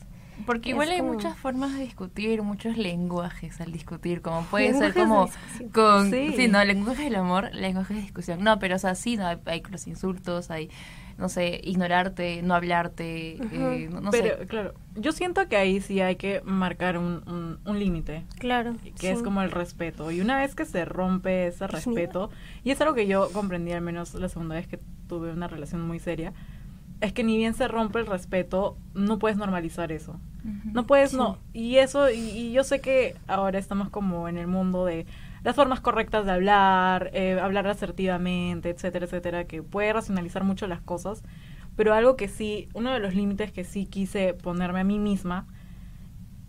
Porque Es igual hay como- muchas formas de discutir, muchos lenguajes al discutir, como puede Lenguajes ser como con Sí. sí. no, lenguaje del amor, lenguaje de discusión. No, pero o sea, sí, no, hay, hay los insultos, hay no sé, ignorarte, no hablarte, eh, no, no Pero, sé. claro, yo siento que ahí sí hay que marcar un, un, un límite. Claro. que es como el respeto. Y una vez que se rompe ese respeto, y es algo que yo comprendí al menos la segunda vez que tuve una relación muy seria, es que ni bien se rompe el respeto, no puedes normalizar eso. No puedes, Sí. no. Y eso, y, y yo sé que ahora estamos como en el mundo de las formas correctas de hablar, eh, hablar asertivamente, etcétera, etcétera, que puede racionalizar mucho las cosas. Pero algo que sí, uno de los límites que sí quise ponerme a mí misma,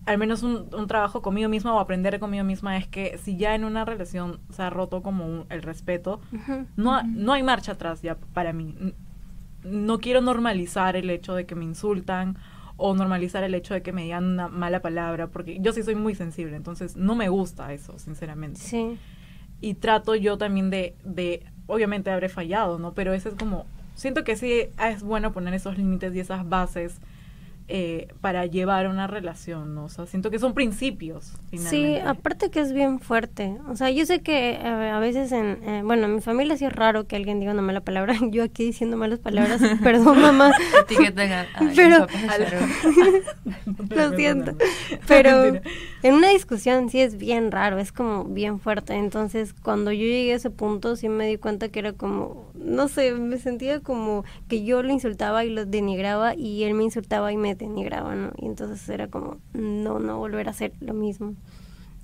al menos un, un trabajo conmigo misma o aprender conmigo misma, es que si ya en una relación se ha roto como un- el respeto, no, no hay marcha atrás ya para mí. No quiero normalizar el hecho de que me insultan o normalizar el hecho de que me digan una mala palabra, porque yo sí soy muy sensible, entonces no me gusta eso, sinceramente. Sí. Y trato yo también de, de, obviamente habré fallado, ¿no? Pero ese es como, siento que sí es bueno poner esos límites y esas bases eh, para llevar una relación, ¿no? O sea, siento que son principios, Sí, finalmente. aparte que es bien fuerte. O sea, yo sé que eh, a veces en, eh, bueno, en mi familia sí es raro que alguien diga una mala palabra. Yo aquí diciendo malas palabras, perdón mamá. Etiquetan Pero-. Lo siento. Pero en una discusión sí es bien raro, es como bien fuerte. Entonces, cuando yo llegué a ese punto, sí me di cuenta que era como, no sé, me sentía como que yo lo insultaba y lo denigraba y él me insultaba y me denigraba, ¿no? Y entonces era como, no, no volver a hacer lo mismo.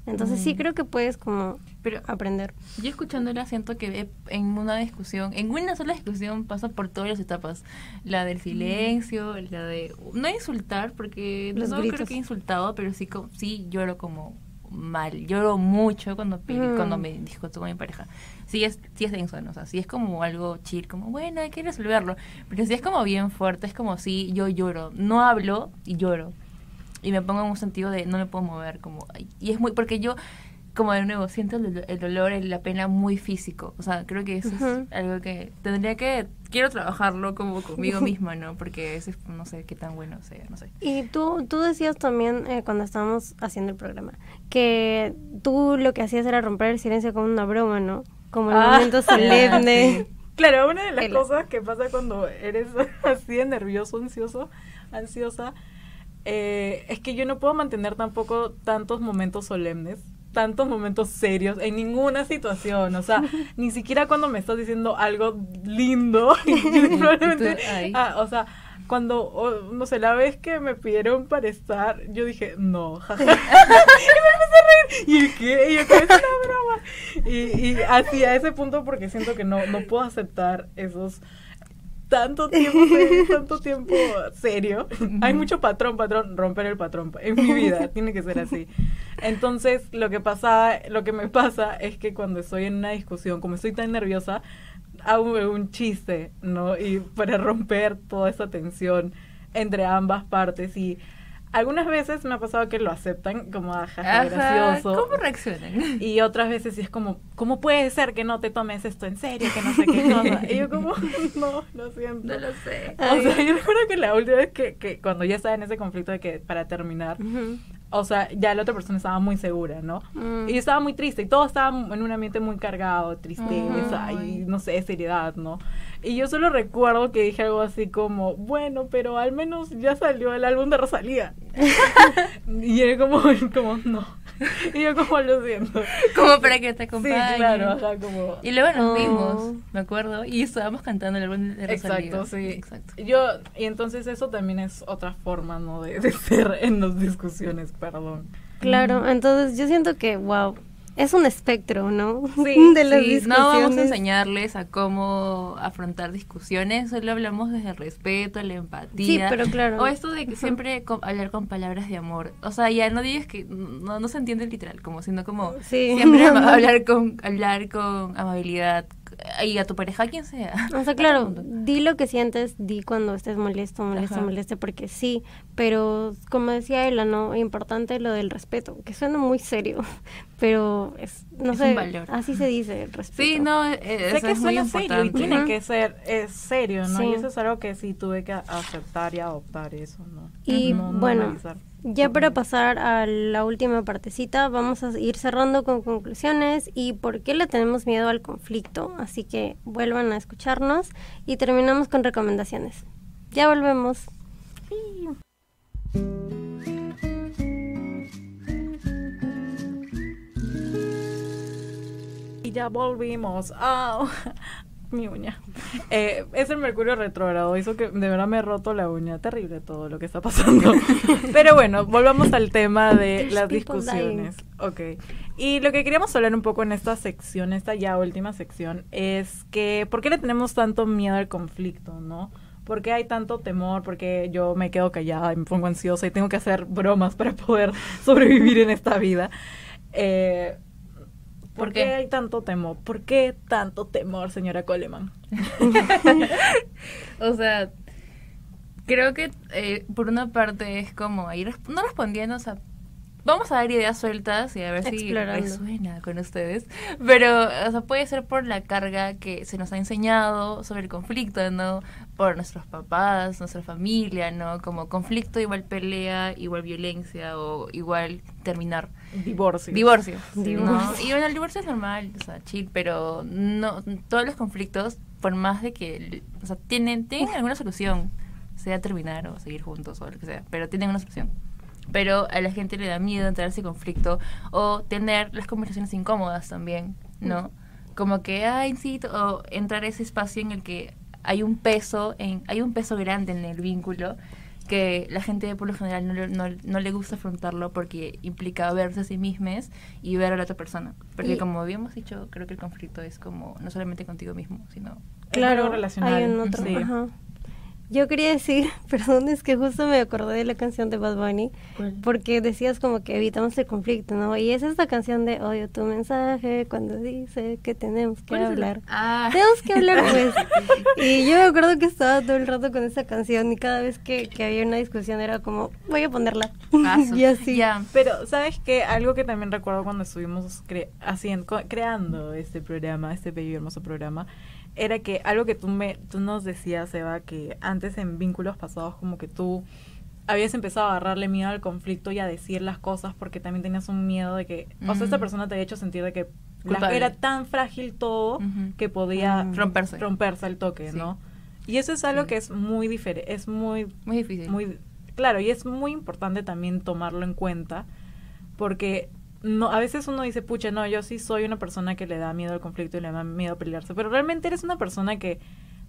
Entonces sí Mm. creo que puedes como Pero aprender. yo escuchándola siento que en una discusión, en una sola discusión pasa por todas las etapas. La del silencio, la de no insultar, porque Los no creo gritos. que he insultado, pero sí, sí lloro como mal. Lloro mucho cuando, pele- Mm. cuando me discuto con mi pareja. Sí es, sí es denso, ¿no? O sea, sí es como algo chill, como bueno, hay que resolverlo. Pero sí es como bien fuerte, es como si yo lloro. No hablo y lloro. Y me pongo en un sentido de no me puedo mover, como... Y es muy... Porque yo, como de nuevo, siento el, el dolor, el- la pena muy físico. O sea, creo que eso Ujú. es algo que tendría que... Quiero trabajarlo como conmigo misma, ¿no? Porque ese, no sé qué tan bueno sea, no sé. Y tú, tú decías también eh, cuando estábamos haciendo el programa que tú lo que hacías era romper el silencio con una broma, ¿no? Como en un Ah, momento solemne. Claro, una de las El- cosas que pasa cuando eres así de nervioso, ansioso, ansiosa, eh, es que yo no puedo mantener tampoco tantos momentos solemnes, tantos momentos serios en ninguna situación. O sea, ni siquiera cuando me estás diciendo algo lindo. probablemente- ah, o sea, cuando, o, no sé, la vez que me pidieron para estar, yo dije, no, jaja. y me empecé a reír. ¿Y qué? Y yo, "Es una broma. Y, y así a ese punto porque siento que no, no puedo aceptar esos tanto tiempo tanto tiempo serio. Hay mucho patrón, patrón, romper el patrón en mi vida, tiene que ser así. Entonces, lo que pasa, lo que me pasa es que cuando estoy en una discusión, como estoy tan nerviosa, hago un chiste, ¿no? Y para romper toda esa tensión entre ambas partes y algunas veces me ha pasado que lo aceptan como ajá, gracioso. ¿Cómo reaccionan? Y otras veces sí es como, ¿cómo puede ser que no te tomes esto en serio? Que no sé qué cosa. Y yo como, no, lo siento. No lo sé. O sea, yo recuerdo que la última vez que, que cuando ya estaba en ese conflicto de que para terminar, Ujú. O sea, ya la otra persona estaba muy segura, ¿no? Mm. Y yo estaba muy triste y todo estaba en un ambiente muy cargado, tristeza y no sé, seriedad, ¿no? Y yo solo recuerdo que dije algo así como, bueno, pero al menos ya salió el álbum de Rosalía. y él como, como, no. Y yo como lo siento. Como para que te Sí, acompañe. claro, ajá, como... Y luego nos Oh. vimos, me acuerdo, y estábamos cantando el álbum de Rosalía. Exacto, sí. Exacto. Yo, y entonces eso también es otra forma, ¿no? De, de ser en las discusiones, perdón. Claro, entonces yo siento que, wow, es un espectro, ¿no? Sí, de las Sí, no vamos a enseñarles a cómo afrontar discusiones, solo hablamos desde el respeto, la empatía. Sí, pero claro. O esto de que siempre co- hablar con palabras de amor. O sea, ya no digas que no, no se entiende literal, como sino como Sí. siempre hablar con hablar con amabilidad, y a tu pareja, quien sea. O sea, claro, di lo que sientes, di cuando estés molesto, molesto, Ajá. molesto, porque sí, pero como decía Ela, ¿no? Importante lo del respeto, que suena muy serio, pero es, no Es sé, un valor. así se dice, el respeto. Sí, no, eh, sé eso que es muy serio y importante. tiene que ser es serio, ¿no? Sí. Y eso es algo que sí tuve que aceptar y adoptar eso, ¿no? Y No- no bueno, analizar. Ya para pasar a la última partecita, vamos a ir cerrando con conclusiones y por qué le tenemos miedo al conflicto. Así que vuelvan a escucharnos y terminamos con recomendaciones. Ya volvemos. Y ya volvimos. ¡Au! Mi uña. Eh, es el mercurio retrógrado. Hizo que de verdad me he roto la uña. Terrible todo lo que está pasando. Pero bueno, volvamos al tema de las discusiones. Ok. Y lo que queríamos hablar un poco en esta sección, esta ya última sección, es que ¿por qué le tenemos tanto miedo al conflicto, no? ¿Por qué hay tanto temor? Porque yo me quedo callada y me pongo ansiosa y tengo que hacer bromas para poder sobrevivir en esta vida. Eh, ¿Por, ¿Por qué? qué? hay tanto temor? ¿Por qué tanto temor, señora Coleman? O sea, creo que eh, por una parte es como ir no respondiendo, o sea, vamos a dar ideas sueltas y a ver si resuena con ustedes. Pero, o sea, puede ser por la carga que se nos ha enseñado sobre el conflicto, ¿no? Por nuestros papás, nuestra familia, ¿no? Como conflicto igual pelea, igual violencia o igual terminar. Divorcio. Divorcio. Divorcio. ¿no? Y bueno, el divorcio es normal, o sea, chill, pero no todos los conflictos, por más de que, o sea, tienen, tienen alguna solución, sea terminar o seguir juntos o lo que sea, pero tienen una solución. Pero a la gente le da miedo entrar a ese conflicto o tener las conversaciones incómodas también, ¿no? Como que, ay, sí, o entrar a ese espacio en el que hay un peso, en, hay un peso grande en el vínculo que la gente por lo general no, le- no, no le gusta afrontarlo porque implica verse a sí mismas y ver a la otra persona. Porque Y- como habíamos dicho, creo que el conflicto es como no solamente contigo mismo, sino... Algo relacional. hay un otro. Sí. ajá. Yo quería decir, perdón, es que justo me acordé de la canción de Bad Bunny, porque decías como que evitamos el conflicto, ¿no? Y es esta canción de Odio tu mensaje cuando dice que tenemos que ¿Cuál es el- hablar. Ah. Tenemos que hablar, pues. Y yo me acuerdo que estaba todo el rato con esa canción y cada vez que, que había una discusión era como, voy a ponerla. Y así. Pero, ¿sabes qué? Algo que también recuerdo cuando estuvimos cre- haciendo, creando este programa, este bello y hermoso programa, era que algo que tú, me, tú nos decías, Eva, que antes en vínculos pasados como que tú habías empezado a agarrarle miedo al conflicto y a decir las cosas porque también tenías un miedo de que, o sea, esta persona te había hecho sentir de que la- era tan frágil todo que podía Mm. Romperse. romperse al toque, Sí. ¿no? Y eso es algo Sí. que es muy diferente, es muy Muy difícil. muy claro y es muy importante también tomarlo en cuenta porque no a veces uno dice pucha no yo sí soy una persona que le da miedo al conflicto y le da miedo a pelearse pero realmente eres una persona que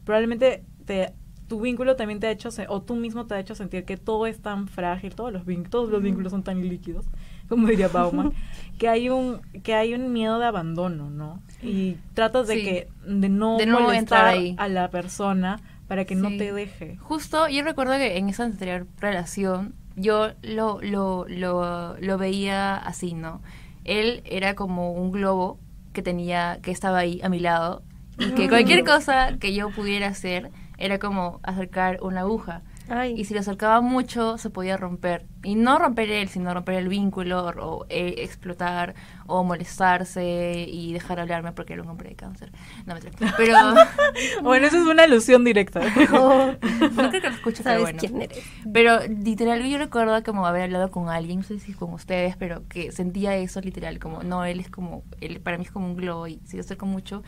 probablemente te tu vínculo también te ha hecho o tú mismo te ha hecho sentir que todo es tan frágil todos los vínculos todos los vínculos son tan líquidos como diría Bauman que hay un que hay un miedo de abandono no y tratas de Sí. que de no De no entrar ahí. a la persona para que no te deje Justo, yo recuerdo que en esa anterior relación yo lo, lo, lo, lo veía así, ¿no? Él era como un globo que tenía, que estaba ahí a mi lado y que cualquier cosa que yo pudiera hacer era como acercar una aguja. Ay. Y si lo acercaba mucho, se podía romper. Y no romper él, sino romper el vínculo, o eh, explotar, o molestarse y dejar de hablarme porque era un hombre de cáncer. No me Pero Bueno, eso es una alusión directa. Oh, no creo que lo escuche, pero ¿Sabes bueno. quién eres? Pero literal, yo recuerdo como haber hablado con alguien, no sé si con ustedes, pero que sentía eso literal, como, no, él es como, él para mí es como un globo y si lo acerco mucho.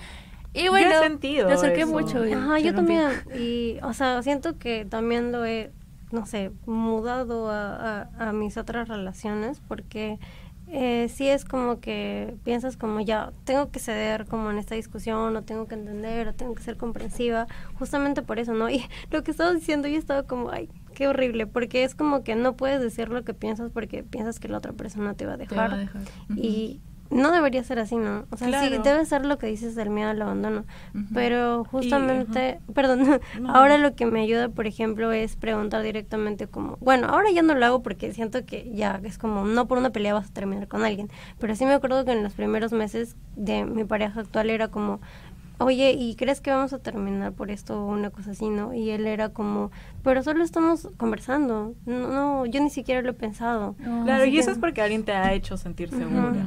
Y bueno, Yo he sentido lo acerqué eso. mucho. y Ajá, yo también. Y, o sea, siento que también lo he, no sé, mudado a, a, a mis otras relaciones porque eh, sí es como que piensas como ya, tengo que ceder como en esta discusión o tengo que entender o tengo que ser comprensiva, justamente por eso, ¿no? Y lo que estabas diciendo yo estaba como, ay, qué horrible, porque es como que no puedes decir lo que piensas porque piensas que la otra persona te va a Te dejar. va a dejar. Y no debería ser así, ¿no? O sea, sí, Claro. debe ser lo que dices del miedo al abandono. Pero justamente, perdón, No. ahora lo que me ayuda, por ejemplo, es preguntar directamente como, bueno, ahora ya no lo hago porque siento que ya es como, no por una pelea vas a terminar con alguien, pero sí me acuerdo que en los primeros meses de mi pareja actual era como, oye, ¿y crees que vamos a terminar por esto o una cosa así, no? Y él era como, pero solo estamos conversando. No, no yo ni siquiera lo he pensado. Claro, Así y eso es porque alguien te ha hecho sentir segura.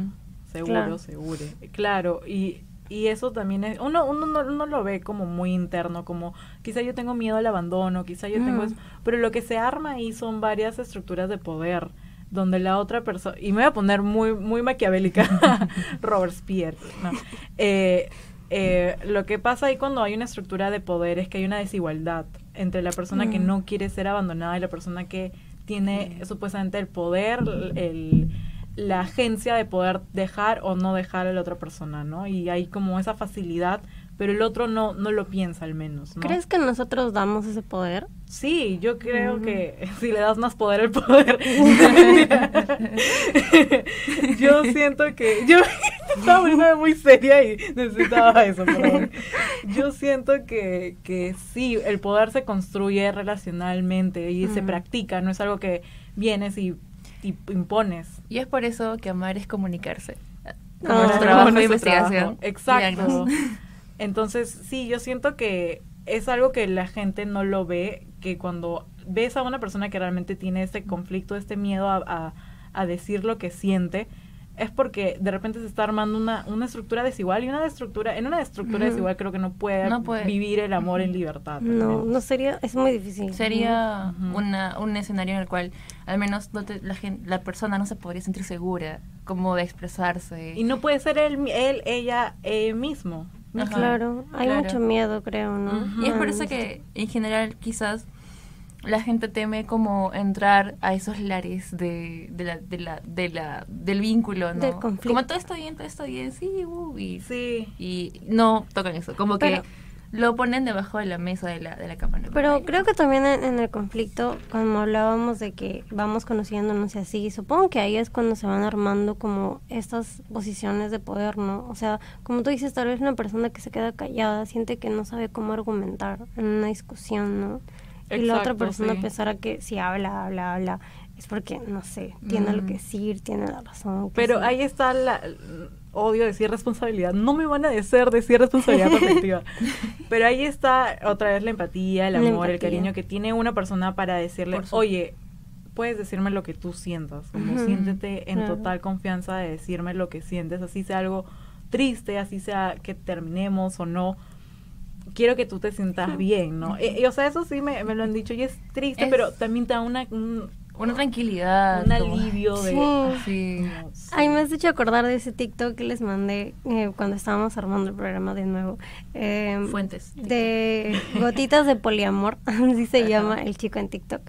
Seguro, Claro. seguro. Claro, y, y eso también es, uno, uno no, no lo ve como muy interno, como quizá yo tengo miedo al abandono, quizá yo tengo Mm. eso, pero lo que se arma ahí son varias estructuras de poder donde la otra persona, y me voy a poner muy, muy maquiavélica, Robespierre, no. Eh, eh, lo que pasa ahí cuando hay una estructura de poder es que hay una desigualdad entre la persona que Mm. no quiere ser abandonada y la persona que tiene supuestamente el poder, el, la agencia de poder dejar o no dejar a la otra persona, ¿no? Y hay como esa facilidad, pero el otro no, no lo piensa al menos, ¿no? ¿Crees que nosotros damos ese poder? Sí, yo creo que si le das más poder al poder. yo siento que yo estaba poniéndome muy seria y necesitaba eso, perdón. Yo siento que, que sí, el poder se construye relacionalmente y se practica, no es algo que vienes y impones. Y es por eso que amar es comunicarse. Como Ah, nuestro trabajo de nuestro investigación. trabajo. Exacto. Entonces, sí, yo siento que es algo que la gente no lo ve, que cuando ves a una persona que realmente tiene este conflicto, este miedo a, a- a decir lo que siente, es porque de repente se está armando una, una estructura desigual y una estructura, en una estructura desigual creo que no puede, No puede. vivir el amor en libertad. No, no sería, es muy difícil. Sería una, un escenario en el cual al menos no te- la, la persona no se podría sentir segura como de expresarse. Y no puede ser él, él ella, eh, mismo. Ajá. Claro, hay Claro. mucho miedo, creo, ¿no? Y es por eso que en general quizás la gente teme como entrar a esos lares de, de la, de la, de la, del vínculo, ¿no? Del conflicto. Como todo está bien, todo está bien, sí, uh, y, Sí. y no tocan eso, como Pero- que lo ponen debajo de la mesa de la, de la cama. ¿no? Pero creo que también en, en el conflicto, cuando hablábamos de que vamos conociéndonos y así, supongo que ahí es cuando se van armando como estas posiciones de poder, ¿no? O sea, como tú dices, tal vez una persona que se queda callada siente que no sabe cómo argumentar en una discusión, ¿no? Y la otra persona sí. pensará que si habla, habla, habla, es porque, no sé, tiene que Mm. decir, tiene la razón. que Pero sí. ahí está la odio decir responsabilidad. No me van a decir decir responsabilidad afectiva. Pero ahí está otra vez la empatía, el amor, el cariño que tiene una persona para decirle, oye, puedes decirme lo que tú sientas, como siéntete en total confianza de decirme lo que sientes, así sea algo triste, así sea que terminemos o no. Quiero que tú te sientas bien, ¿no? Y, y, o sea, eso sí me, me lo han dicho y es triste, Es- pero también te da una, un, Una tranquilidad. un alivio de... Sí. Sí. como, sí. Ay, me has hecho acordar de ese TikTok que les mandé eh, cuando estábamos armando el programa de nuevo. Eh, Fuentes. de gotitas de poliamor, así se Ajá. llama el chico en TikTok,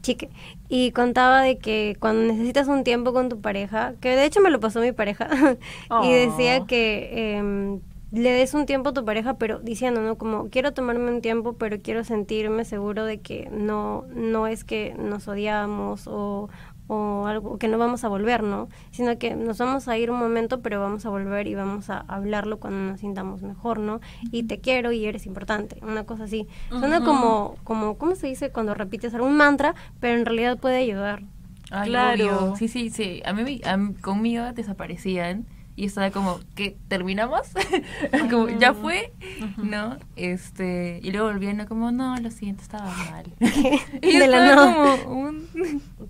chique, y contaba de que cuando necesitas un tiempo con tu pareja, que de hecho me lo pasó mi pareja, y decía Oh. que em, le des un tiempo a tu pareja, pero diciendo, ¿no? Como quiero tomarme un tiempo, pero quiero sentirme seguro de que no, no es que nos odiamos o, o algo que no vamos a volver, ¿no? Sino que nos vamos a ir un momento, pero vamos a volver y vamos a hablarlo cuando nos sintamos mejor, ¿no? Y te quiero y eres importante, una cosa así. Suena como, como, ¿cómo se dice cuando repites algún mantra, pero en realidad puede ayudar? Ay, Claro. obvio. Sí, sí, sí. A mí, a mí- conmigo desaparecían y estaba como, ¿qué? ¿Terminamos? como, ¿ya fue? ¿No? Este, y luego volvían como, no, lo siento, estaba mal. y De la nada. como, un,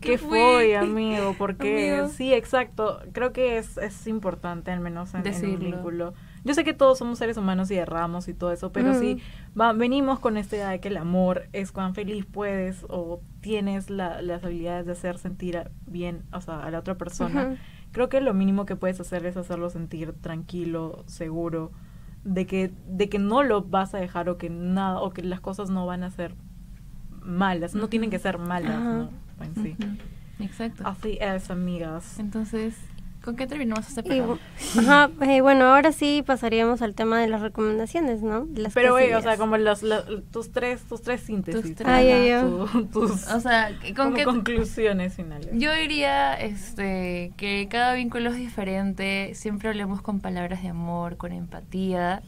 ¿Qué fue, amigo? Porque Amigo. sí, exacto. Creo que es, es importante, al menos en, en un vínculo. Yo sé que todos somos seres humanos y erramos y todo eso, pero Ujú. sí, va, venimos con esta idea de que el amor es cuán feliz puedes o tienes la- las habilidades de hacer sentir a- bien o sea, a la otra persona. Ujú. Creo que lo mínimo que puedes hacer es hacerlo sentir tranquilo, seguro, de que, de que no lo vas a dejar o que nada, o que las cosas no van a ser malas, no tienen que ser malas. ¿no? En sí. Exacto. Así es, amigas. Entonces, ¿con qué terminamos este programa? ajá, eh, bueno, ahora sí pasaríamos al tema de las recomendaciones, ¿no? Las Pero, güey, o sea, como los, los- tus tres, tus tres síntesis. Tus tres. Ay, ay, ay. Tu- tus O sea, ¿con qué conclusiones finales. Yo diría este, que cada vínculo es diferente, siempre hablemos con palabras de amor, con empatía,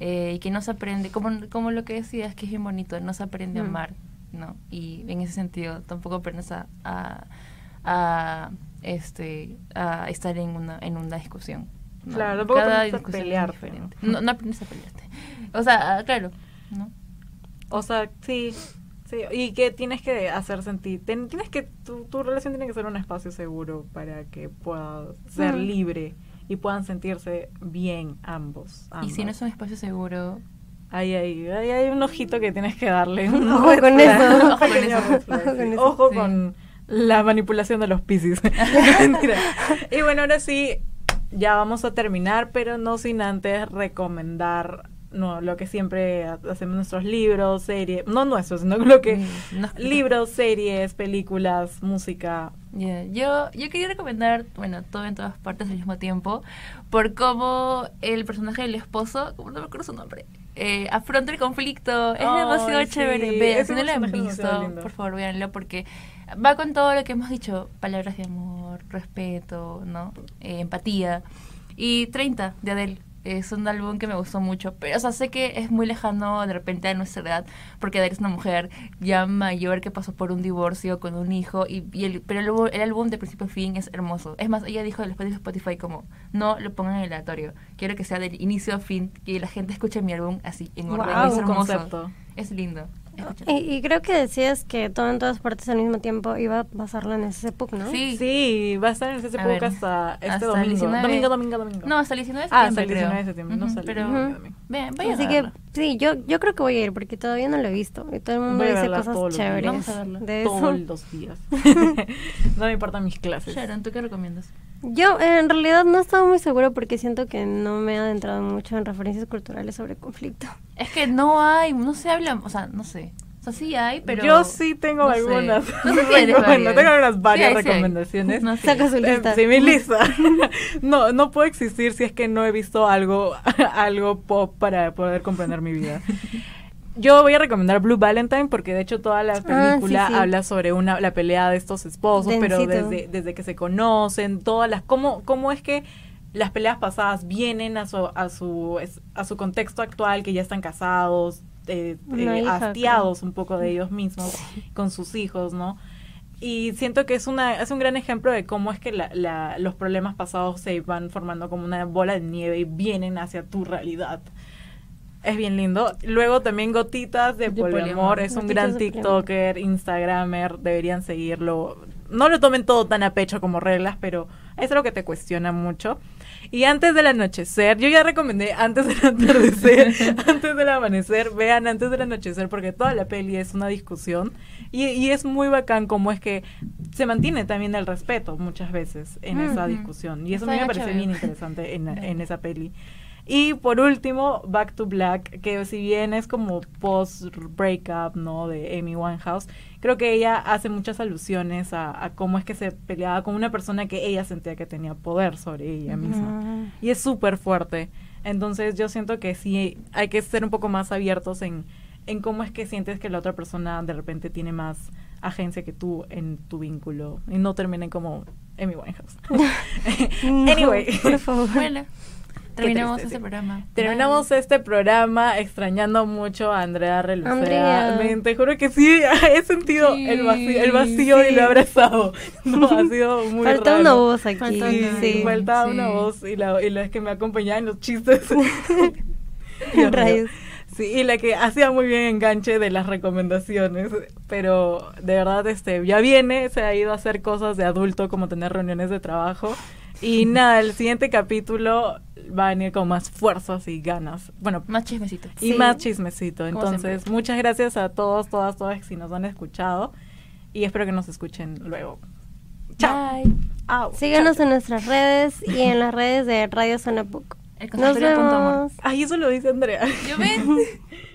eh, y que no se aprende, como, como lo que decías, que es bien bonito, no se aprende a Mm. amar, ¿no? Y en ese sentido tampoco aprendes a, a, a, este, a estar en una, en una discusión. ¿no? Claro, tampoco Cada aprendes a pelearte, diferente. No, no aprendes a pelearte. O sea, ah, claro, ¿no? O sea, sí, sí. Y que tienes que hacer sentir, ten- tienes que, tu, tu relación tiene que ser un espacio seguro para que puedas ser Mm. libre y puedan sentirse bien ambos. Y si no ambas. es un espacio seguro, Ahí, ahí, ahí hay un ojito que tienes que darle. un Ojo red con eso. Ojo con eso. Ojo con sí. La manipulación de los piscis. Mentira. y bueno, ahora sí, ya vamos a terminar, pero no sin antes recomendar no, lo que siempre ha- hacemos nuestros libros, series, no nuestros, sino lo que... Mm, no. libros, series, películas, música. Ya, Yo, yo quería recomendar, bueno, todo en todas partes al mismo tiempo, por cómo el personaje del esposo, como no me acuerdo su nombre, eh, afronta el conflicto. Es Ay, demasiado sí, chévere. Vean, si no lo han visto, por favor, véanlo, porque va con todo lo que hemos dicho: palabras de amor, respeto, ¿no? Eh, empatía. Y 30 de Adele. Es un álbum que me gustó mucho, pero o sea, sé que es muy lejano de repente a nuestra edad, porque Adele es una mujer ya mayor que pasó por un divorcio con un hijo, y, y el, pero el, álbum- el álbum de principio a fin es hermoso. Es más, ella dijo después de Spotify como, no lo pongan en el aleatorio, quiero que sea del inicio a fin, que la gente escuche mi álbum así, en orden, Guau, es hermoso. concepto. Es lindo. Y, y creo que decías que todo en todas partes al mismo tiempo iba a pasarlo en ese book, ¿no? Sí. Sí, va a estar en ese ver, hasta este hasta el domingo. 19. Domingo, domingo, domingo. No, hasta el 19 de Ah, septiembre, hasta el 19 de septiembre, no vayan Así a que sí, yo, yo creo que voy a ir porque todavía no lo he visto. Y todo el mundo dice cosas chéveres Vamos a verla. de eso. Todos los días. no me importan mis clases. Sharon, ¿tú qué recomiendas? Yo en realidad no estaba muy segura porque siento que no me he adentrado mucho en referencias culturales sobre conflicto. Es que no hay, no se habla, o sea, no sé. O sea, sí hay, pero... Yo sí tengo no sé. algunas. No sé si eres Tengo- varias. tengo unas Sí varias hay, sí hay. recomendaciones. No sé. Saca su Eh, lista. sí, mi lista. no, no puedo existir si es que no he visto algo, algo pop para poder comprender mi vida. Yo voy a recomendar Blue Valentine porque de hecho toda la Ah, película sí, sí. habla sobre una la pelea de estos esposos, pero desde, desde que se conocen, todas las cómo cómo es que las peleas pasadas vienen a su a su a su contexto actual que ya están casados, eh, eh, hastiados un poco de ellos mismos con sus hijos, ¿no? Y siento que es una es un gran ejemplo de cómo es que la, la- los problemas pasados se van formando como una bola de nieve y vienen hacia tu realidad. Es bien lindo. Luego también Gotitas de, De Poliamor. Poliamor. Es un gran. TikToker, Instagramer. Deberían seguirlo. No lo tomen todo tan a pecho como reglas, pero es algo que te cuestiona mucho. Y antes del anochecer, yo ya recomendé antes del atardecer, antes del amanecer, vean antes del anochecer porque toda la peli es una discusión y, y es muy bacán como es que se mantiene también el respeto muchas veces en esa discusión y eso a mí me parece bien interesante en, en esa peli. Y por último, Back to Black, que si bien es como post-breakup, ¿no? De Amy Winehouse, creo que ella hace muchas alusiones a, a cómo es que se peleaba con una persona que ella sentía que tenía poder sobre ella misma. Mm. Y es súper fuerte. Entonces yo siento que sí hay que ser un poco más abiertos en, en cómo es que sientes que la otra persona de repente tiene más agencia que tú en tu vínculo y no terminen como Amy Winehouse. No, anyway. por favor. Bueno, terminamos este programa. Terminamos Bye. este programa extrañando mucho a Andrea Relucea. Andrea. Me- te juro que sí, he sentido Sí, el vacío, el vacío y lo he abrazado. No, ha sido muy Falta raro. una voz aquí. Falta Sí, una- sí. faltaba Sí. una voz y la, y la que me acompañaba en los chistes. Rayos. Sí, y la que hacía muy bien enganche de las recomendaciones, pero de verdad este ya viene, se ha ido a hacer cosas de adulto como tener reuniones de trabajo y nada, el siguiente capítulo va a venir con más fuerzas y ganas. Bueno, Más chismecito. y Sí. más chismecito. Como Entonces, siempre. muchas gracias a todos, todas, todas si nos han escuchado y espero que nos escuchen luego. Chao. Bye. Au. Síganos Chao, en nuestras redes y en las redes de Radio Zona Book. Nos vemos. Ay, eso lo dice Andrea. Yo ven.